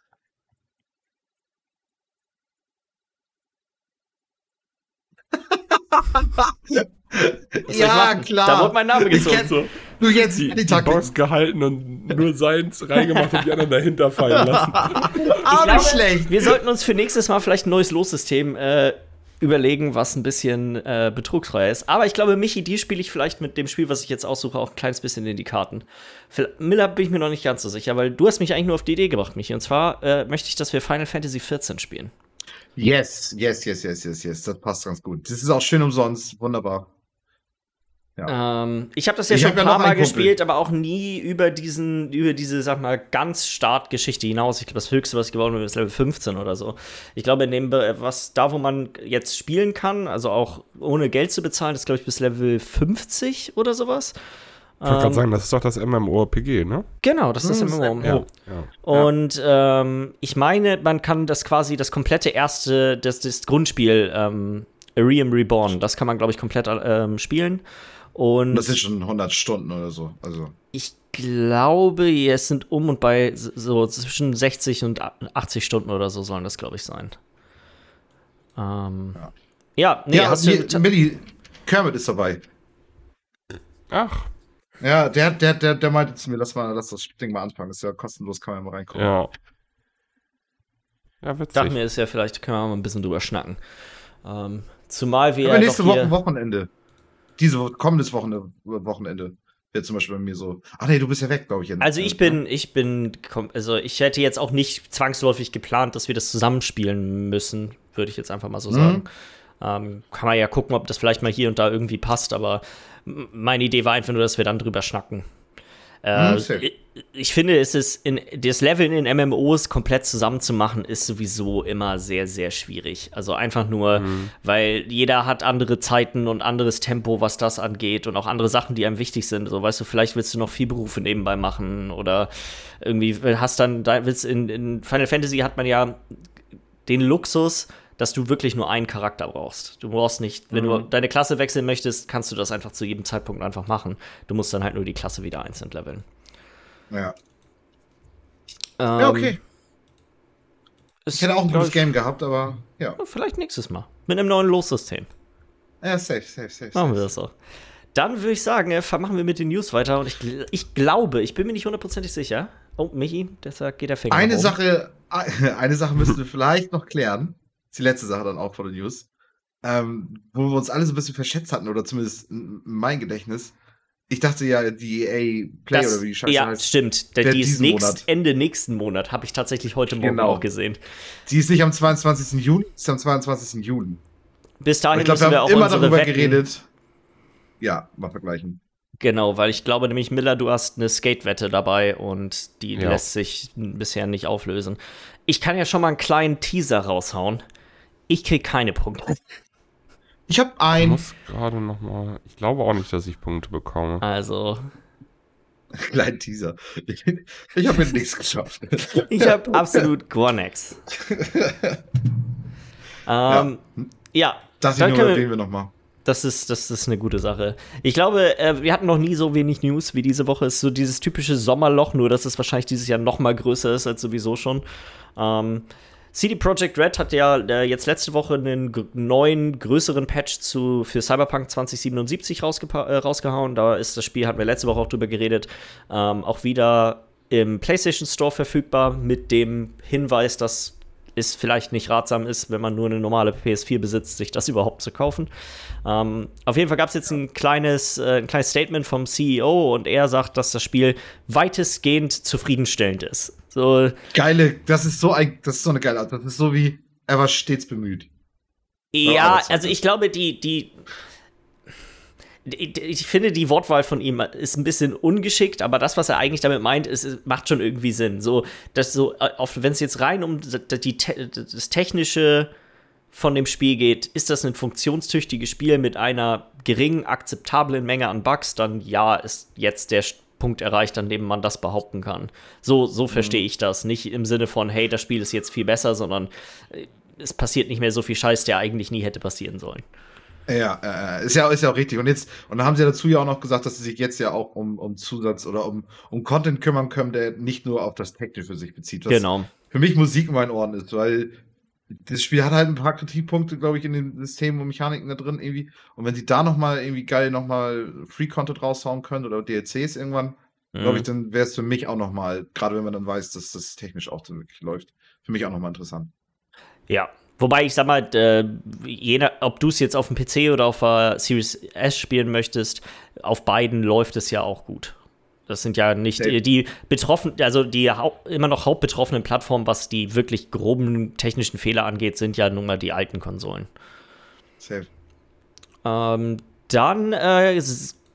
Ja, klar. Da wurde mein Name gezogen. Kenn, so. Du jetzt die, die, die Box gehalten und nur seins reingemacht und die anderen dahinter fallen lassen. Aber nicht schlecht. Wir sollten uns für nächstes Mal vielleicht ein neues Lossystem äh, überlegen, was ein bisschen äh, betrugsfrei ist. Aber ich glaube, Michi, die spiele ich vielleicht mit dem Spiel, was ich jetzt aussuche, auch ein kleines bisschen in die Karten. Für Miller bin ich mir noch nicht ganz so sicher, weil du hast mich eigentlich nur auf die Idee gebracht, Michi. Und zwar äh, möchte ich, dass wir Final Fantasy XIV spielen. Yes, yes, yes, yes, yes, yes. Das passt ganz gut. Das ist auch schön umsonst. Wunderbar. Ja. Ähm, ich habe das ja ich schon ein paar Mal gespielt, aber auch nie über diesen, über diese, sag mal, ganz Startgeschichte hinaus. Ich glaube, das höchste, was ich geworden bin, ist Level 15 oder so. Ich glaube, in dem, was da, wo man jetzt spielen kann, also auch ohne Geld zu bezahlen, ist, glaube ich, bis Level 50 oder sowas. Ich wollte gerade ähm, sagen, das ist doch das MMORPG, ne? Genau, das ist das hm, MMO. Ja, ja. Und ähm, ich meine, man kann das quasi das komplette erste, das, das Grundspiel, ähm, Arium Reborn, das kann man, glaube ich, komplett ähm, spielen. Und das sind schon 100 Stunden oder so. Also. Ich glaube, es sind um und bei so zwischen 60 und 80 Stunden oder so sollen das, glaube ich, sein. Ähm, ja. ja, nee, ja, hast du. Millie, Kermit ist dabei. Ach. Ja, der, der, der, der meinte zu mir, lass, mal, lass das Ding mal anfangen. Das ist ja kostenlos, kann man ja mal reingucken. Ja. Ja, witzig. Dachte mir, ist ja vielleicht, können wir mal ein bisschen drüber schnacken. Ähm, zumal wir. Aber nächste Woche Wochenende diese kommendes Wochenende, Wochenende wäre zum Beispiel bei mir so. Ach nee, du bist ja weg, glaube ich. Also ich bin, ich bin, also ich hätte jetzt auch nicht zwangsläufig geplant, dass wir das zusammenspielen müssen, würde ich jetzt einfach mal so mhm. sagen. Ähm, kann man ja gucken, ob das vielleicht mal hier und da irgendwie passt, aber meine Idee war einfach nur, dass wir dann drüber schnacken. Äh, mhm, ich finde, es ist in, das Leveln in MMOs komplett zusammenzumachen, ist sowieso immer sehr, sehr schwierig. Also einfach nur, mhm. weil jeder hat andere Zeiten und anderes Tempo, was das angeht und auch andere Sachen, die einem wichtig sind. So, weißt du, vielleicht willst du noch vier Berufe nebenbei machen oder irgendwie hast dann, da willst in, in Final Fantasy hat man ja den Luxus, dass du wirklich nur einen Charakter brauchst. Du brauchst nicht, wenn mhm. du deine Klasse wechseln möchtest, kannst du das einfach zu jedem Zeitpunkt einfach machen. Du musst dann halt nur die Klasse wieder einzeln leveln. Ja. Ähm, ja, okay. Ich hätte auch ein gutes Game gehabt, aber ja. Vielleicht nächstes Mal. Mit einem neuen Lossystem. Ja, safe, safe, safe. Machen wir das auch. Dann würde ich sagen, äh, machen wir mit den News weiter. Und ich, ich glaube, ich bin mir nicht hundertprozentig sicher. Oh, Michi, deshalb geht der Finger. Eine Sache, eine Sache müssen wir vielleicht noch klären. Ist die letzte Sache dann auch von den News. Ähm, wo wir uns alle so ein bisschen verschätzt hatten, oder zumindest mein Gedächtnis. Ich dachte ja, die EA Play das, oder wie die Scheiße ja, heißt. Ja, stimmt. Die ist nächst, Ende nächsten Monat. Habe ich tatsächlich heute Morgen genau. auch gesehen. Die ist nicht am 22. Juni, ist am 22. Juli. Bis dahin glaub, müssen wir, wir auch immer darüber Wetten geredet. Ja, mal vergleichen. Genau, weil ich glaube nämlich, Miller, du hast eine Skate-Wette dabei und die ja. lässt sich bisher nicht auflösen. Ich kann ja schon mal einen kleinen Teaser raushauen. Ich krieg keine Punkte. Ich habe einen. Ich muss gerade noch mal. Ich glaube auch nicht, dass ich Punkte bekomme. Also. Kleinen Teaser. Ich, ich habe mir nichts geschafft. ich habe absolut Gornex. ähm, ja. ja. Das dann können wir, wir noch mal. Das ist, das ist eine gute Sache. Ich glaube, äh, wir hatten noch nie so wenig News wie diese Woche. Es ist so dieses typische Sommerloch, nur dass es wahrscheinlich dieses Jahr noch mal größer ist als sowieso schon. Ähm, CD Projekt Red hat ja äh, jetzt letzte Woche einen neuen, größeren Patch zu, für Cyberpunk 2077 rausge äh, rausgehauen. Da ist das Spiel, hatten wir letzte Woche auch drüber geredet, ähm, auch wieder im PlayStation Store verfügbar mit dem Hinweis, dass es vielleicht nicht ratsam ist, wenn man nur eine normale PS4 besitzt, sich das überhaupt zu kaufen. Ähm, auf jeden Fall gab es jetzt ein kleines, äh, ein kleines Statement vom CEO und er sagt, dass das Spiel weitestgehend zufriedenstellend ist. So. Geile, das ist so ein, das ist so eine geile Art. Das ist so wie, er war stets bemüht. Ja, also ich glaube, die, die, ich finde, die Wortwahl von ihm ist ein bisschen ungeschickt, aber das, was er eigentlich damit meint, ist, macht schon irgendwie Sinn. So, dass so, wenn es jetzt rein um die, das Technische von dem Spiel geht, ist das ein funktionstüchtiges Spiel mit einer geringen, akzeptablen Menge an Bugs, dann ja, ist jetzt der Punkt erreicht, an dem man das behaupten kann. So, so mhm. verstehe ich das. Nicht im Sinne von, hey, das Spiel ist jetzt viel besser, sondern äh, es passiert nicht mehr so viel Scheiß, der eigentlich nie hätte passieren sollen. Ja, äh, ist ja ist ja auch richtig. Und jetzt, und dann haben sie dazu ja auch noch gesagt, dass sie sich jetzt ja auch um, um Zusatz oder um, um Content kümmern können, der nicht nur auf das Technische für sich bezieht. Was genau. Für mich Musik in meinen Ohren ist, weil das Spiel hat halt ein paar Kritikpunkte, glaube ich, in den Systemen und Mechaniken da drin irgendwie. Und wenn sie da nochmal irgendwie geil nochmal Free-Content raushauen können oder DLCs irgendwann, mhm. glaube ich, dann wäre es für mich auch nochmal, gerade wenn man dann weiß, dass das technisch auch dann wirklich läuft, für mich auch nochmal interessant. Ja, Wobei ich sag mal, äh, je ob du es jetzt auf dem PC oder auf der Series S spielen möchtest, auf beiden läuft es ja auch gut. Das sind ja nicht die, die betroffen, also die immer noch hauptbetroffenen Plattformen, was die wirklich groben technischen Fehler angeht, sind ja nun mal die alten Konsolen. Safe. Ähm, dann äh,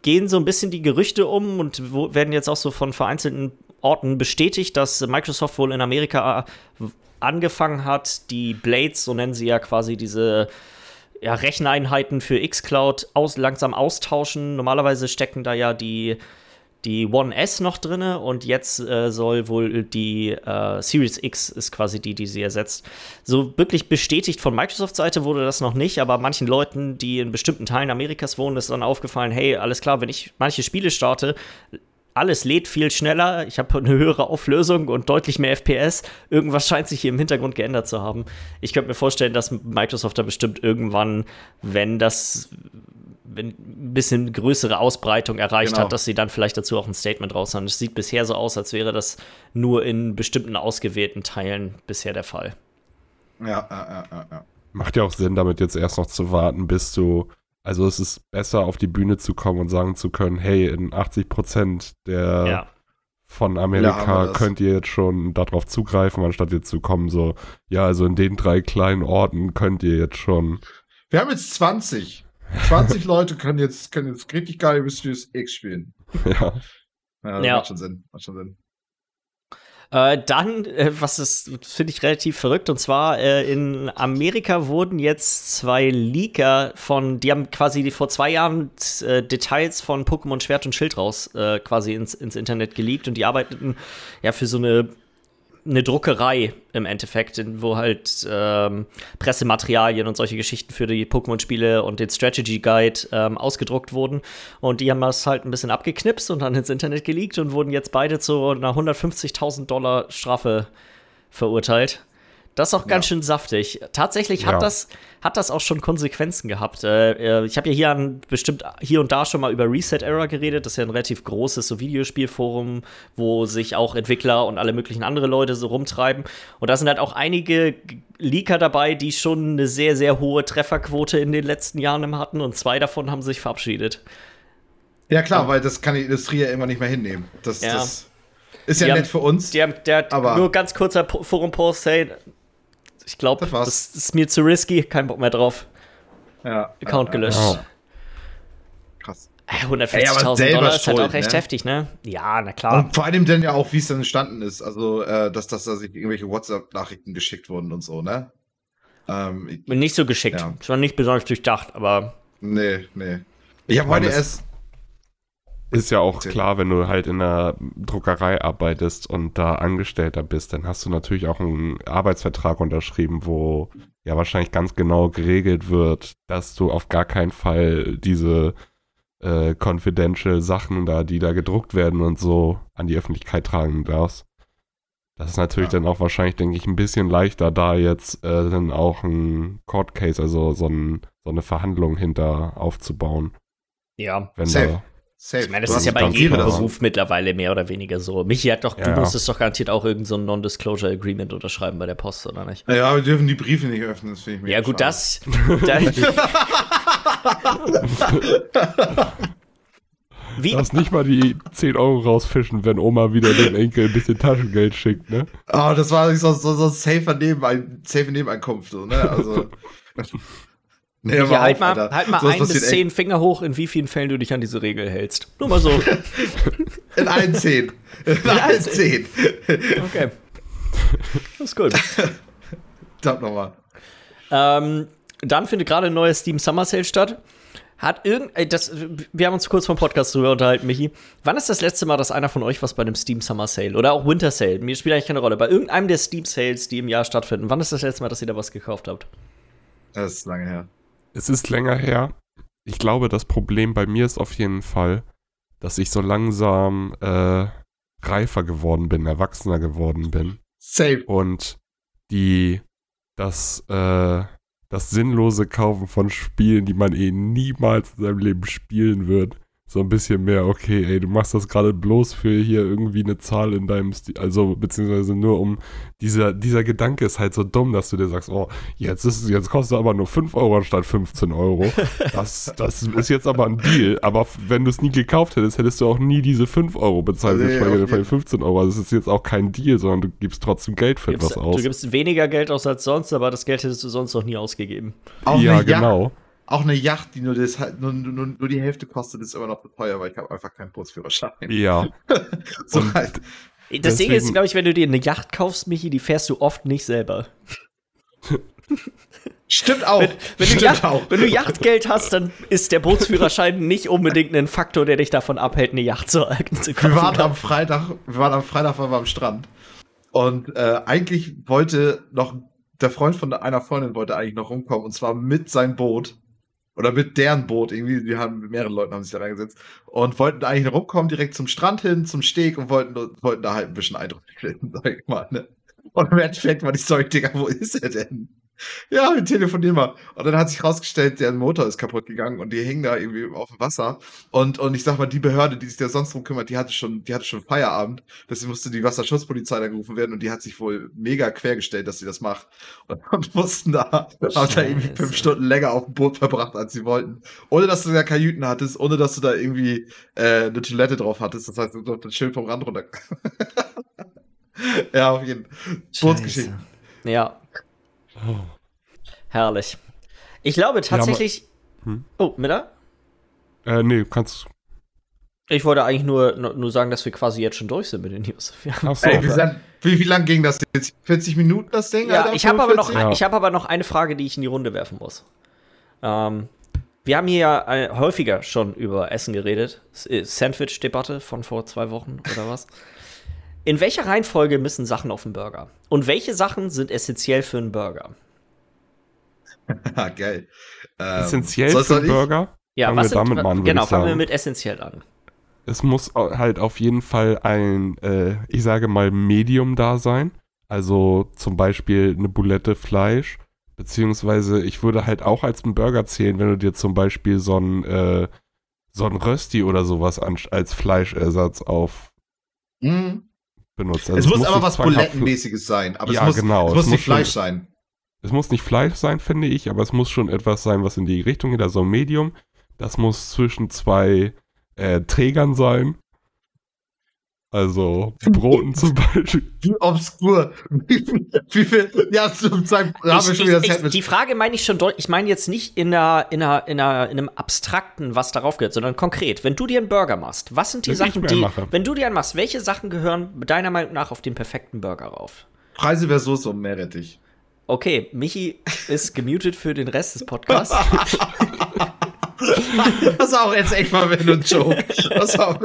gehen so ein bisschen die Gerüchte um und werden jetzt auch so von vereinzelten Orten bestätigt, dass Microsoft wohl in Amerika äh, angefangen hat, die Blades, so nennen sie ja quasi diese ja, Recheneinheiten für xCloud aus, langsam austauschen. Normalerweise stecken da ja die die One S noch drin und jetzt äh, soll wohl die äh, Series X ist quasi die, die sie ersetzt. So wirklich bestätigt von Microsoft-Seite wurde das noch nicht, aber manchen Leuten, die in bestimmten Teilen Amerikas wohnen, ist dann aufgefallen, hey, alles klar, wenn ich manche Spiele starte, alles lädt viel schneller, ich habe eine höhere Auflösung und deutlich mehr FPS. Irgendwas scheint sich hier im Hintergrund geändert zu haben. Ich könnte mir vorstellen, dass Microsoft da bestimmt irgendwann, wenn das ein bisschen größere Ausbreitung erreicht genau. hat, dass sie dann vielleicht dazu auch ein Statement raushauen. Es sieht bisher so aus, als wäre das nur in bestimmten ausgewählten Teilen bisher der Fall. Ja, ja, ja, ja. Macht ja auch Sinn, damit jetzt erst noch zu warten, bis du. Also es ist besser, auf die Bühne zu kommen und sagen zu können, hey, in 80 Prozent der ja. von Amerika ja, könnt ihr jetzt schon darauf zugreifen, anstatt jetzt zu kommen, so, ja, also in den drei kleinen Orten könnt ihr jetzt schon. Wir haben jetzt 20. 20 Leute können jetzt, können jetzt richtig geil Mysterious X spielen. Ja. Ja, ja. macht schon Sinn. Macht schon Sinn. Äh, dann, äh, was ist, finde ich relativ verrückt, und zwar äh, in Amerika wurden jetzt zwei Leaker von, die haben quasi vor zwei Jahren äh, Details von Pokémon Schwert und Schild raus äh, quasi ins, ins Internet geleakt und die arbeiteten ja für so eine eine Druckerei im Endeffekt, wo halt ähm, Pressematerialien und solche Geschichten für die Pokémon-Spiele und den Strategy Guide ähm, ausgedruckt wurden. Und die haben das halt ein bisschen abgeknipst und dann ins Internet geleakt und wurden jetzt beide zu einer 150.000 Dollar Strafe verurteilt. Das ist auch ganz ja. schön saftig. Tatsächlich hat, ja. das, hat das auch schon Konsequenzen gehabt. Äh, äh ich habe ja hier an, bestimmt hier und da schon mal über Reset Error geredet. Das ist ja ein relativ großes so Videospielforum, wo sich auch Entwickler und alle möglichen andere Leute so rumtreiben. Und da sind halt auch einige Leaker dabei, die schon eine sehr, sehr hohe Trefferquote in den letzten Jahren hatten. Und zwei davon haben sich verabschiedet. Ja, klar, weil das kann die Industrie ja immer nicht mehr hinnehmen. Das, ja. das ist ja die nett haben, für uns. Die haben, der aber nur ganz kurzer Forum-Post, hey, ich glaube, das, das, ist mir zu risky, kein Bock mehr drauf. Ja. Account ja, gelöscht. Oh. Krass. 150.000 Dollar ist halt auch recht ne? heftig, ne? Ja, na klar. Und vor allem dann ja auch, wie es dann entstanden ist. Also, äh, dass, dass da sich irgendwelche WhatsApp-Nachrichten geschickt wurden und so, ne? Ähm, nicht so geschickt. Ja. Es war nicht besonders durchdacht, aber. Nee, nee. Ich habe heute erst ist ja auch klar, wenn du halt in einer Druckerei arbeitest und da Angestellter bist, dann hast du natürlich auch einen Arbeitsvertrag unterschrieben, wo ja wahrscheinlich ganz genau geregelt wird, dass du auf gar keinen Fall diese äh, confidential Sachen da, die da gedruckt werden und so an die Öffentlichkeit tragen darfst. Das ist natürlich ja. dann auch wahrscheinlich, denke ich, ein bisschen leichter, da jetzt äh, dann auch ein Court Case, also so, ein, so eine Verhandlung hinter aufzubauen. Ja, wenn Safe. Da Safe. Ich meine, das ist ja bei jedem Beruf mittlerweile mehr oder weniger so. Michi hat doch, ja, du musstest doch garantiert auch irgendein so Non-Disclosure Agreement unterschreiben bei der Post, oder nicht? Ja, wir dürfen die Briefe nicht öffnen, das finde ich mir Ja, gut, das. Wie? Du darfst nicht mal die 10 Euro rausfischen, wenn Oma wieder dem Enkel ein bisschen Taschengeld schickt, ne? Oh, das war so, so, so safer Nebenein safe Nebeneinkunft, so, ne? Also. Nee, ja, halt, mal, halt mal ein bis zehn Finger hoch, in wie vielen Fällen du dich an diese Regel hältst. Nur mal so. in allen zehn. In, in allen zehn. Okay. Das ist gut. Sag nochmal. Ähm, dann findet gerade ein neues Steam Summer Sale statt. Hat irgend, das, wir haben uns kurz vom Podcast drüber unterhalten, Michi. Wann ist das letzte Mal, dass einer von euch was bei einem Steam Summer Sale oder auch Winter Sale, mir spielt eigentlich keine Rolle, bei irgendeinem der Steam Sales, die im Jahr stattfinden, wann ist das letzte Mal, dass ihr da was gekauft habt? Das ist lange her. Es ist länger her. Ich glaube, das Problem bei mir ist auf jeden Fall, dass ich so langsam äh, reifer geworden bin, erwachsener geworden bin. Safe. Und die, das, äh, das sinnlose Kaufen von Spielen, die man eh niemals in seinem Leben spielen wird, so ein bisschen mehr, okay, ey, du machst das gerade bloß für hier irgendwie eine Zahl in deinem Stil, also beziehungsweise nur um dieser, dieser Gedanke ist halt so dumm, dass du dir sagst, oh, jetzt ist jetzt kostet aber nur 5 Euro anstatt 15 Euro. Das, das ist jetzt aber ein Deal. Aber wenn du es nie gekauft hättest, hättest du auch nie diese 5 Euro bezahlt, nee, okay. von 15 Euro. Also es ist jetzt auch kein Deal, sondern du gibst trotzdem Geld für gibst, etwas aus. Du gibst weniger Geld aus als sonst, aber das Geld hättest du sonst noch nie ausgegeben. Auch ja, genau. Jahr auch eine Yacht, die nur, das, nur, nur, nur die Hälfte kostet, ist immer noch zu teuer, weil ich habe einfach keinen Bootsführerschein. Ja. so Und halt. Das Ding ist, glaube ich, wenn du dir eine Yacht kaufst, Michi, die fährst du oft nicht selber. Stimmt auch. Wenn, wenn, Stimmt du Yacht, auch. wenn, du Yachtgeld hast, dann ist der Bootsführerschein nicht unbedingt ein Faktor, der dich davon abhält, eine Yacht zu, zu kaufen. Wir waren am Freitag, wir waren am Freitag waren wir am Strand. Und äh, eigentlich wollte noch der Freund von einer Freundin wollte eigentlich noch rumkommen und zwar mit seinem Boot. Oder mit deren Boot, irgendwie, die haben mit mehreren Leuten haben sich da reingesetzt und wollten eigentlich rumkommen, direkt zum Strand hin, zum Steg und wollten, wollten da halt ein bisschen Eindruck finden, sag ich mal, ne? Und im Endeffekt war die Story, Digga, wo ist er denn? Ja, wir telefonieren mal. Und dann hat sich rausgestellt, der Motor ist kaputt gegangen und die hängen da irgendwie auf dem Wasser. Und, und ich sag mal, die Behörde, die sich da sonst drum kümmert, die hatte schon, die hatte schon Feierabend. Deswegen musste die Wasserschutzpolizei da gerufen werden und die hat sich wohl mega quergestellt, dass sie das macht. Und, und mussten da, haben da irgendwie fünf Stunden länger auf dem Boot verbracht, als sie wollten. Ohne dass du da Kajüten hattest, ohne dass du da irgendwie äh, eine Toilette drauf hattest. Das heißt, du durftest schön vom Rand runter. ja, auf jeden Fall. Bootsgeschichte. Ja. Herrlich. Ich glaube tatsächlich. Ja, hm? Oh, Miller? Äh, nee, kannst. Ich wollte eigentlich nur, nur sagen, dass wir quasi jetzt schon durch sind mit den News. Ja, Ach so. Ey, wie, lang- wie, wie lang ging das jetzt? 40 Minuten das Ding? ja Alter? ich habe aber, noch 45? ein, Ja. ich hab aber noch eine Frage, die ich in die Runde werfen muss. Ähm, wir haben hier ja äh, häufiger schon über Essen geredet. Äh, Sandwich-Debatte von vor zwei Wochen oder was. In welcher Reihenfolge müssen Sachen auf den Burger? Und welche Sachen sind essentiell für einen Burger? Ah, geil. Ähm, Essentiell für einen? Burger. Ja, Fangen was wir sind, damit mal an, Genau, ich fangen wir mit essentiell an. Es muss halt auf jeden Fall ein, äh, ich sage mal, Medium da sein. Also zum Beispiel eine Boulette Fleisch. Beziehungsweise ich würde halt auch als einen Burger zählen, wenn du dir zum Beispiel so ein, äh, so ein Rösti oder sowas an, als Fleischersatz auf Mhm. Benutzt. Also es muss aber nicht was Bulettenmäßiges sein. Aber Ja, es muss, genau, es es muss muss nicht Fleisch schon- sein. Es muss nicht Fleisch sein, finde ich, aber es muss schon etwas sein, was in die Richtung geht, also ein Medium. Das muss zwischen zwei äh, Trägern sein. Also Broten zum Beispiel. Wie obskur. Wie viel, wie viel ja, zum Zeitpunkt haben wir Ich, schon wieder ich, ich, Sandwich. die Frage meine ich schon deutlich. Ich meine jetzt nicht in, einer, in, einer, in, einer, in einem abstrakten, was darauf gehört, sondern konkret. Wenn du dir einen Burger machst, was sind die Wenn Sachen, die. mache. Wenn du dir einen machst, welche Sachen gehören deiner Meinung nach auf den perfekten Burger rauf? Preise versus Soße und Meerrettich. Okay, Michi ist gemutet für den Rest des Podcasts. Das war auch jetzt echt mal wieder ein Joke. Das war auch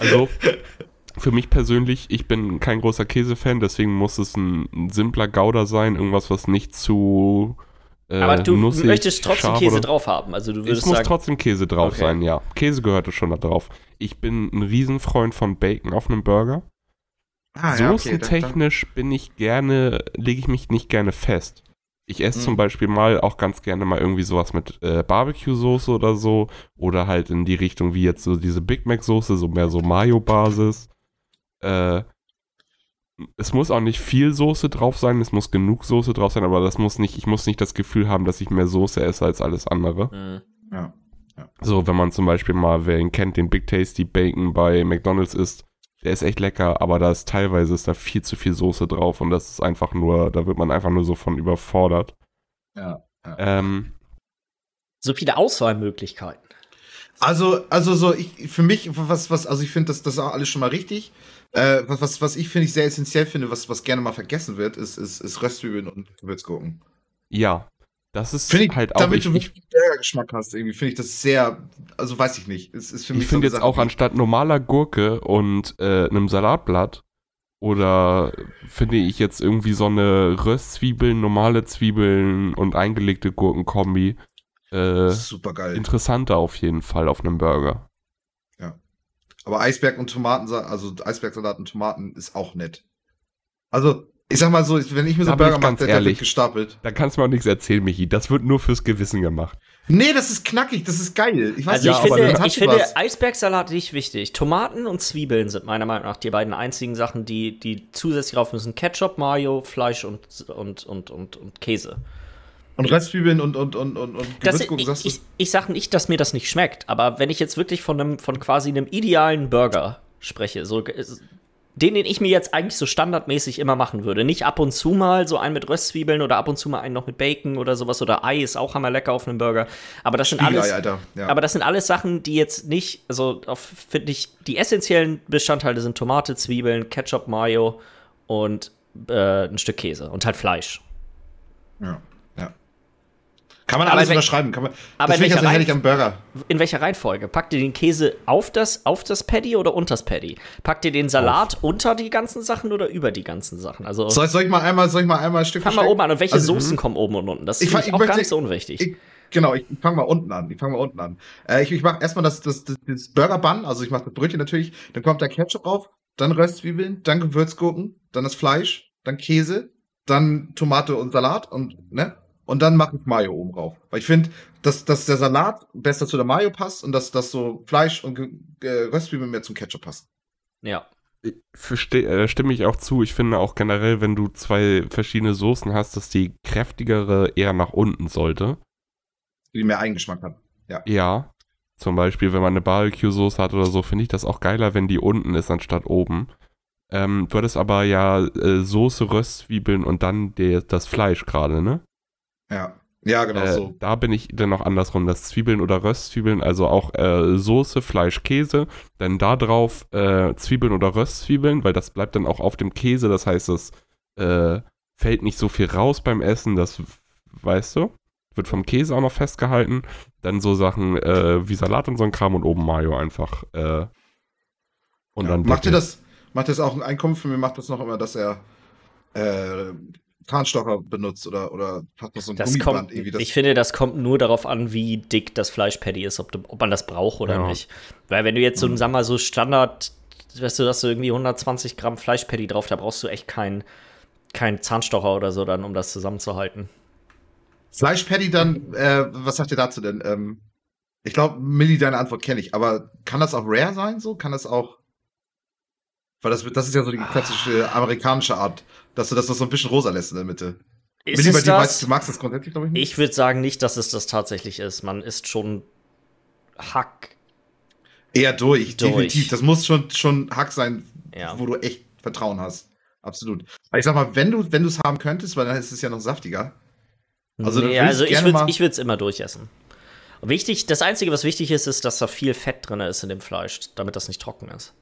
Also für mich persönlich, ich bin kein großer Käsefan, deswegen muss es ein, ein simpler Gouda sein, irgendwas, was nicht zu äh, Aber du nussig, möchtest trotzdem Käse oder- drauf haben. Also du Es würdest muss sagen. trotzdem Käse drauf Okay. sein, ja. Käse gehörte schon da drauf. Ich bin ein Riesenfreund von Bacon auf einem Burger. Ah, Soßentechnisch bin ich gerne, lege ich mich nicht gerne fest. Ich esse Mhm. zum Beispiel mal auch ganz gerne mal irgendwie sowas mit äh, Barbecue-Soße oder so. Oder halt in die Richtung wie jetzt so diese Big Mac-Soße, so mehr so Mayo-Basis. Äh, es muss auch nicht viel Soße drauf sein, es muss genug Soße drauf sein, aber das muss nicht, ich muss nicht das Gefühl haben, dass ich mehr Soße esse als alles andere. Hm. Ja. So, wenn man zum Beispiel mal, wer ihn kennt, den Big Tasty Bacon bei McDonalds isst, der ist echt lecker, aber da ist teilweise ist da viel zu viel Soße drauf und das ist einfach nur, da wird man einfach nur so von überfordert. Ja. Ähm, So viele Auswahlmöglichkeiten. Also, also so, ich, für mich, was, was, also ich finde, das, das ist auch alles schon mal richtig. Äh, was, was, was ich finde, ich sehr essentiell finde, was, was gerne mal vergessen wird, ist, ist, ist Röstzwiebeln und Gewürzgurken. ja, das ist ich, halt auch, damit ich, du ich, wirklich Burger-Geschmack hast, irgendwie, finde ich das sehr, also weiß ich nicht. Es ist für mich ich finde jetzt Sache, auch anstatt normaler Gurke und äh, einem Salatblatt oder finde ich jetzt irgendwie so eine Röstzwiebeln, normale Zwiebeln und eingelegte Gurkenkombi äh, super geil. interessanter auf jeden Fall auf einem Burger. Aber Eisberg und Tomaten, also Eisbergsalat und Tomaten ist auch nett. Also, ich sag mal so, wenn ich mir so einen Burger mache, der, wird gestapelt. Da kannst du mir auch nichts erzählen, Michi. Das wird nur fürs Gewissen gemacht. Nee, das ist knackig, das ist geil. Ich weiß Also nicht, ich aber finde, das hat ich finde was. Eisbergsalat nicht wichtig. Tomaten und Zwiebeln sind meiner Meinung nach die beiden einzigen Sachen, die, die zusätzlich drauf müssen. Ketchup, Mayo, Fleisch und, und, und, und, und Käse. Und Röstzwiebeln und, und, und, und, und Gewürzgurken, ich, sagst du? ich, ich sage nicht, dass mir das nicht schmeckt, aber wenn ich jetzt wirklich von einem, von quasi einem idealen Burger spreche, so äh, den, den ich mir jetzt eigentlich so standardmäßig immer machen würde. Nicht ab und zu mal so einen mit Röstzwiebeln oder ab und zu mal einen noch mit Bacon oder sowas oder Ei ist auch hammerlecker auf einem Burger. Aber das sind Spiegelei, alles, Alter. Ja. aber das sind alles Sachen, die jetzt nicht, also finde ich, die essentiellen Bestandteile sind Tomate, Zwiebeln, Ketchup, Mayo und äh, ein Stück Käse und halt Fleisch. ja. Kann man Aber alles unterschreiben. Kann man, aber in deswegen welcher also hätte ich am Burger. In welcher Reihenfolge? Packt ihr den Käse auf das, auf das Paddy oder unters Paddy? Packt ihr den Salat unter die ganzen Sachen oder über die ganzen Sachen? Also Soll, soll ich mal einmal, soll ich mal einmal ein Stück fang mal oben an. Und welche Also, Soßen kommen oben und unten? Das ist ich ich auch möchte- gar nicht so unwichtig. Ich, genau, ich, ich fange mal unten an. Ich fange mal unten an. Äh, ich ich mache erstmal das, das, das, das Burger Bun, also ich mache das Brötchen natürlich, dann kommt der Ketchup drauf, dann Röstzwiebeln, dann Gewürzgurken, dann das Fleisch, dann Käse, dann Tomate und Salat und ne? Und dann mache ich Mayo oben drauf. Weil ich finde, dass, dass der Salat besser zu der Mayo passt und dass, dass so Fleisch und äh, Röstzwiebeln mehr zum Ketchup passen. ja. Verste äh, stimme ich auch zu. Ich finde auch generell, wenn du zwei verschiedene Soßen hast, dass die kräftigere eher nach unten sollte. Die mehr Eigengeschmack hat. Ja. Zum Beispiel, wenn man eine Barbecue-Soße hat oder so, finde ich das auch geiler, wenn die unten ist, anstatt oben. Ähm, du hattest aber ja äh, Soße, Röstzwiebeln und dann der, das Fleisch gerade, ne? Ja. Ja, genau Äh, so. Da bin ich dann noch andersrum, das Zwiebeln oder Röstzwiebeln, also auch äh, Soße, Fleisch, Käse, dann da drauf äh, Zwiebeln oder Röstzwiebeln, weil das bleibt dann auch auf dem Käse, das heißt, es äh, fällt nicht so viel raus beim Essen, das weißt du, wird vom Käse auch noch festgehalten, dann so Sachen äh, wie Salat und so ein Kram und oben Mayo einfach. Äh, und Ja. dann Macht ihr das, macht das auch ein Einkommen für mir, macht das noch immer, dass er Zahnstocher benutzt oder, oder hat noch so ein Das Gummiband kommt, irgendwie. Das, ich finde, das kommt nur darauf an, wie dick das Fleischpatty ist, ob, du, ob man das braucht oder Ja. nicht. Weil wenn du jetzt so, Mhm. sag mal, so Standard, weißt du, hast du irgendwie 120 Gramm Fleischpatty drauf, da brauchst du echt keinen kein Zahnstocher oder so dann, um das zusammenzuhalten. Fleischpatty dann, äh, was sagt ihr dazu denn? Ähm, ich glaube, Millie, deine Antwort kenne ich, aber kann das auch rare sein so? Kann das auch. Weil das, das ist ja so die klassische amerikanische Art, dass du das so ein bisschen rosa lässt in der Mitte. Ist es das? weißt du, magst das grundsätzlich, glaube ich, nicht. Ich würde sagen nicht, dass es das tatsächlich ist. Man isst schon Hack. Eher durch, Durch. definitiv. Das muss schon, schon Hack sein, Ja. wo du echt Vertrauen hast. Absolut. Aber ich sag mal, wenn du, es haben könntest, weil dann ist es ja noch saftiger. Also nee, also ich würde es immer durchessen. Wichtig, das Einzige, was wichtig ist, ist, dass da viel Fett drin ist in dem Fleisch, damit das nicht trocken ist.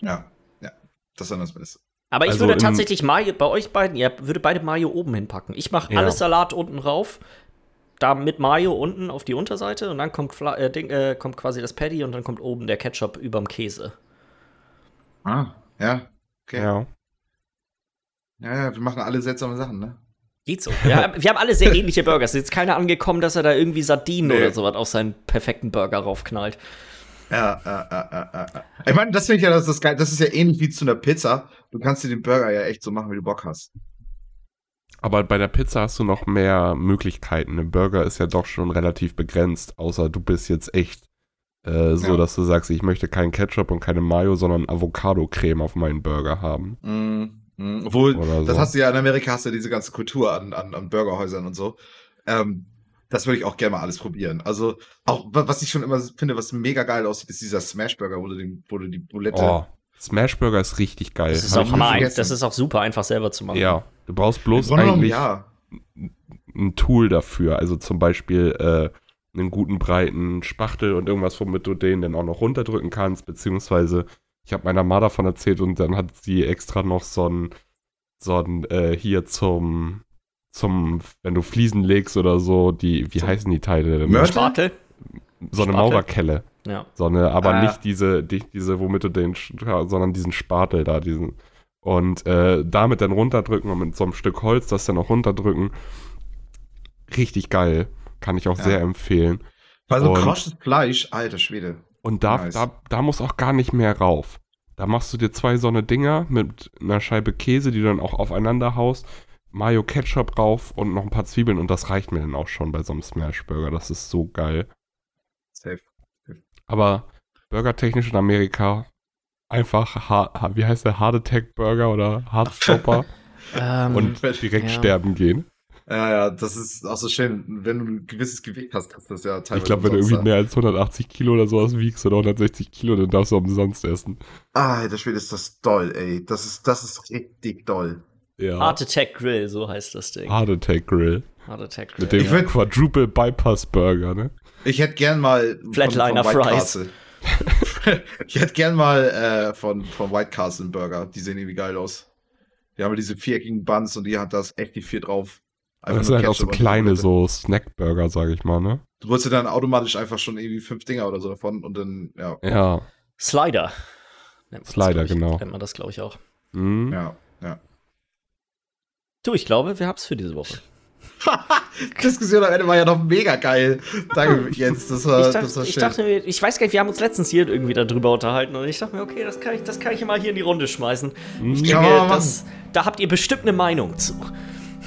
Ja, ja. Das ist dann das Beste. Aber ich Also würde tatsächlich Mayo, bei euch beiden, ihr würdet beide Mayo oben hinpacken. Ich mache Ja. alles Salat unten rauf, da mit Mayo unten auf die Unterseite und dann kommt, Fla äh, Ding, äh, kommt quasi das Patty und dann kommt oben der Ketchup überm Käse. Ah, ja. Okay. Ja. Ja. ja, wir machen alle seltsame Sachen, ne? Geht so. Wir haben, wir haben alle sehr ähnliche Burger. Es ist jetzt keiner angekommen, dass er da irgendwie Sardinen Nee. oder sowas auf seinen perfekten Burger raufknallt. Ja, ja, ja, ja, ja. Ich meine, das finde ich ja, das ist geil. Das ist ja ähnlich wie zu einer Pizza. Du kannst dir den Burger ja echt so machen, wie du Bock hast. Aber bei der Pizza hast du noch mehr Möglichkeiten. Ein Burger ist ja doch schon relativ begrenzt, außer du bist jetzt echt äh, so, Ja. dass du sagst, ich möchte keinen Ketchup und keine Mayo, sondern Avocado-Creme auf meinen Burger haben. Mm, mm. Obwohl, Oder das so. hast du ja in Amerika, hast du ja diese ganze Kultur an, an, an Burgerhäusern und so. Ähm, das würde ich auch gerne mal alles probieren. Also, auch wa- was ich schon immer finde, was mega geil aussieht, ist dieser Smashburger, wo du, den, wo du die Bulette. Oh, Smashburger ist richtig geil. Das ist, Hab auch hammer vergessen. das ist auch super einfach selber zu machen. Ja, du brauchst bloß eigentlich ja. ein Tool dafür. Also zum Beispiel äh, einen guten breiten Spachtel und irgendwas, womit du den dann auch noch runterdrücken kannst. Beziehungsweise, ich habe meiner Ma davon erzählt und dann hat sie extra noch so ein, so ein äh, hier zum, zum, wenn du Fliesen legst oder so, die, wie Zum heißen die Teile denn? Mörtel? So eine Spatel? Maurerkelle. Ja. So eine, aber Ah. nicht diese, nicht diese, womit du den, sondern diesen Spatel da, diesen. Und äh, damit dann runterdrücken und mit so einem Stück Holz das dann auch runterdrücken. Richtig geil. Kann ich auch Ja. sehr empfehlen. Weil so krauschtes Fleisch, alter Schwede. Und da, Nice. da, da muss auch gar nicht mehr rauf. Da machst du dir zwei so eine Dinger mit einer Scheibe Käse, die du dann auch aufeinander haust, Mayo Ketchup rauf und noch ein paar Zwiebeln und das reicht mir dann auch schon bei so einem Smashburger. Das ist so geil. Safe. Aber burgertechnisch in Amerika einfach, ha wie heißt der, Hard Attack Burger oder Hard Stopper Ähm, und direkt ja. sterben gehen. Ja, ja, das ist auch so schön. Wenn du ein gewisses Gewicht hast, kannst du das ja teilweise. Ich glaube, wenn du irgendwie mehr als 180 Kilo oder sowas wiegst oder 160 Kilo, dann darfst du umsonst essen. Ah, alter Schwede, ist das doll, ey. Das ist, das ist richtig doll. Ja. Heart Attack Grill, so heißt das Ding. Hard Attack Grill. Heart Attack Grill. Mit dem Ich würd- Quadruple Bypass Burger, ne? Ich hätte gern mal. von- Flatliner von White Fries. Castle. ich hätte gern mal äh, von, von White Castle einen Burger. Die sehen irgendwie geil aus. Die haben diese viereckigen Buns und die hat das echt die vier drauf. Das sind halt auch so kleine, so Snackburger, sag ich mal, ne? Du holst dir dann automatisch einfach schon irgendwie fünf Dinger oder so davon und dann, ja. Ja. Slider. Nennt man das, Slider, ich, genau. Nennt man das, glaube ich, auch. Mhm. Ja, ja. Du, ich glaube, wir haben's für diese Woche. Diskussion am Ende war ja noch mega geil. Danke, Jens. Das war, Ich das dachte, war ich schön. dachte mir, ich weiß gar nicht, wir haben uns letztens hier irgendwie darüber unterhalten und ich dachte mir, okay, das kann ich, das kann ich mal hier in die Runde schmeißen. Ich Kann denke, das, da habt ihr bestimmt eine Meinung zu.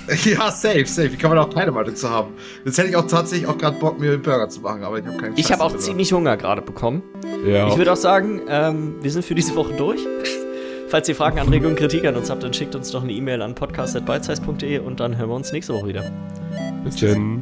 ja, safe, safe. Wie kann man auch keine Meinung zu haben? Jetzt hätte ich auch tatsächlich auch gerade Bock, mir einen Burger zu machen, aber ich habe keinen Ich habe auch Scheiß ziemlich Hunger gerade bekommen. Ja. Ich würde auch sagen, ähm, wir sind für diese Woche durch. Falls ihr Fragen, Anregungen, Kritik an uns habt, dann schickt uns doch eine E-Mail an podcast.bytesize.de und dann hören wir uns nächste Woche wieder. Bis denn.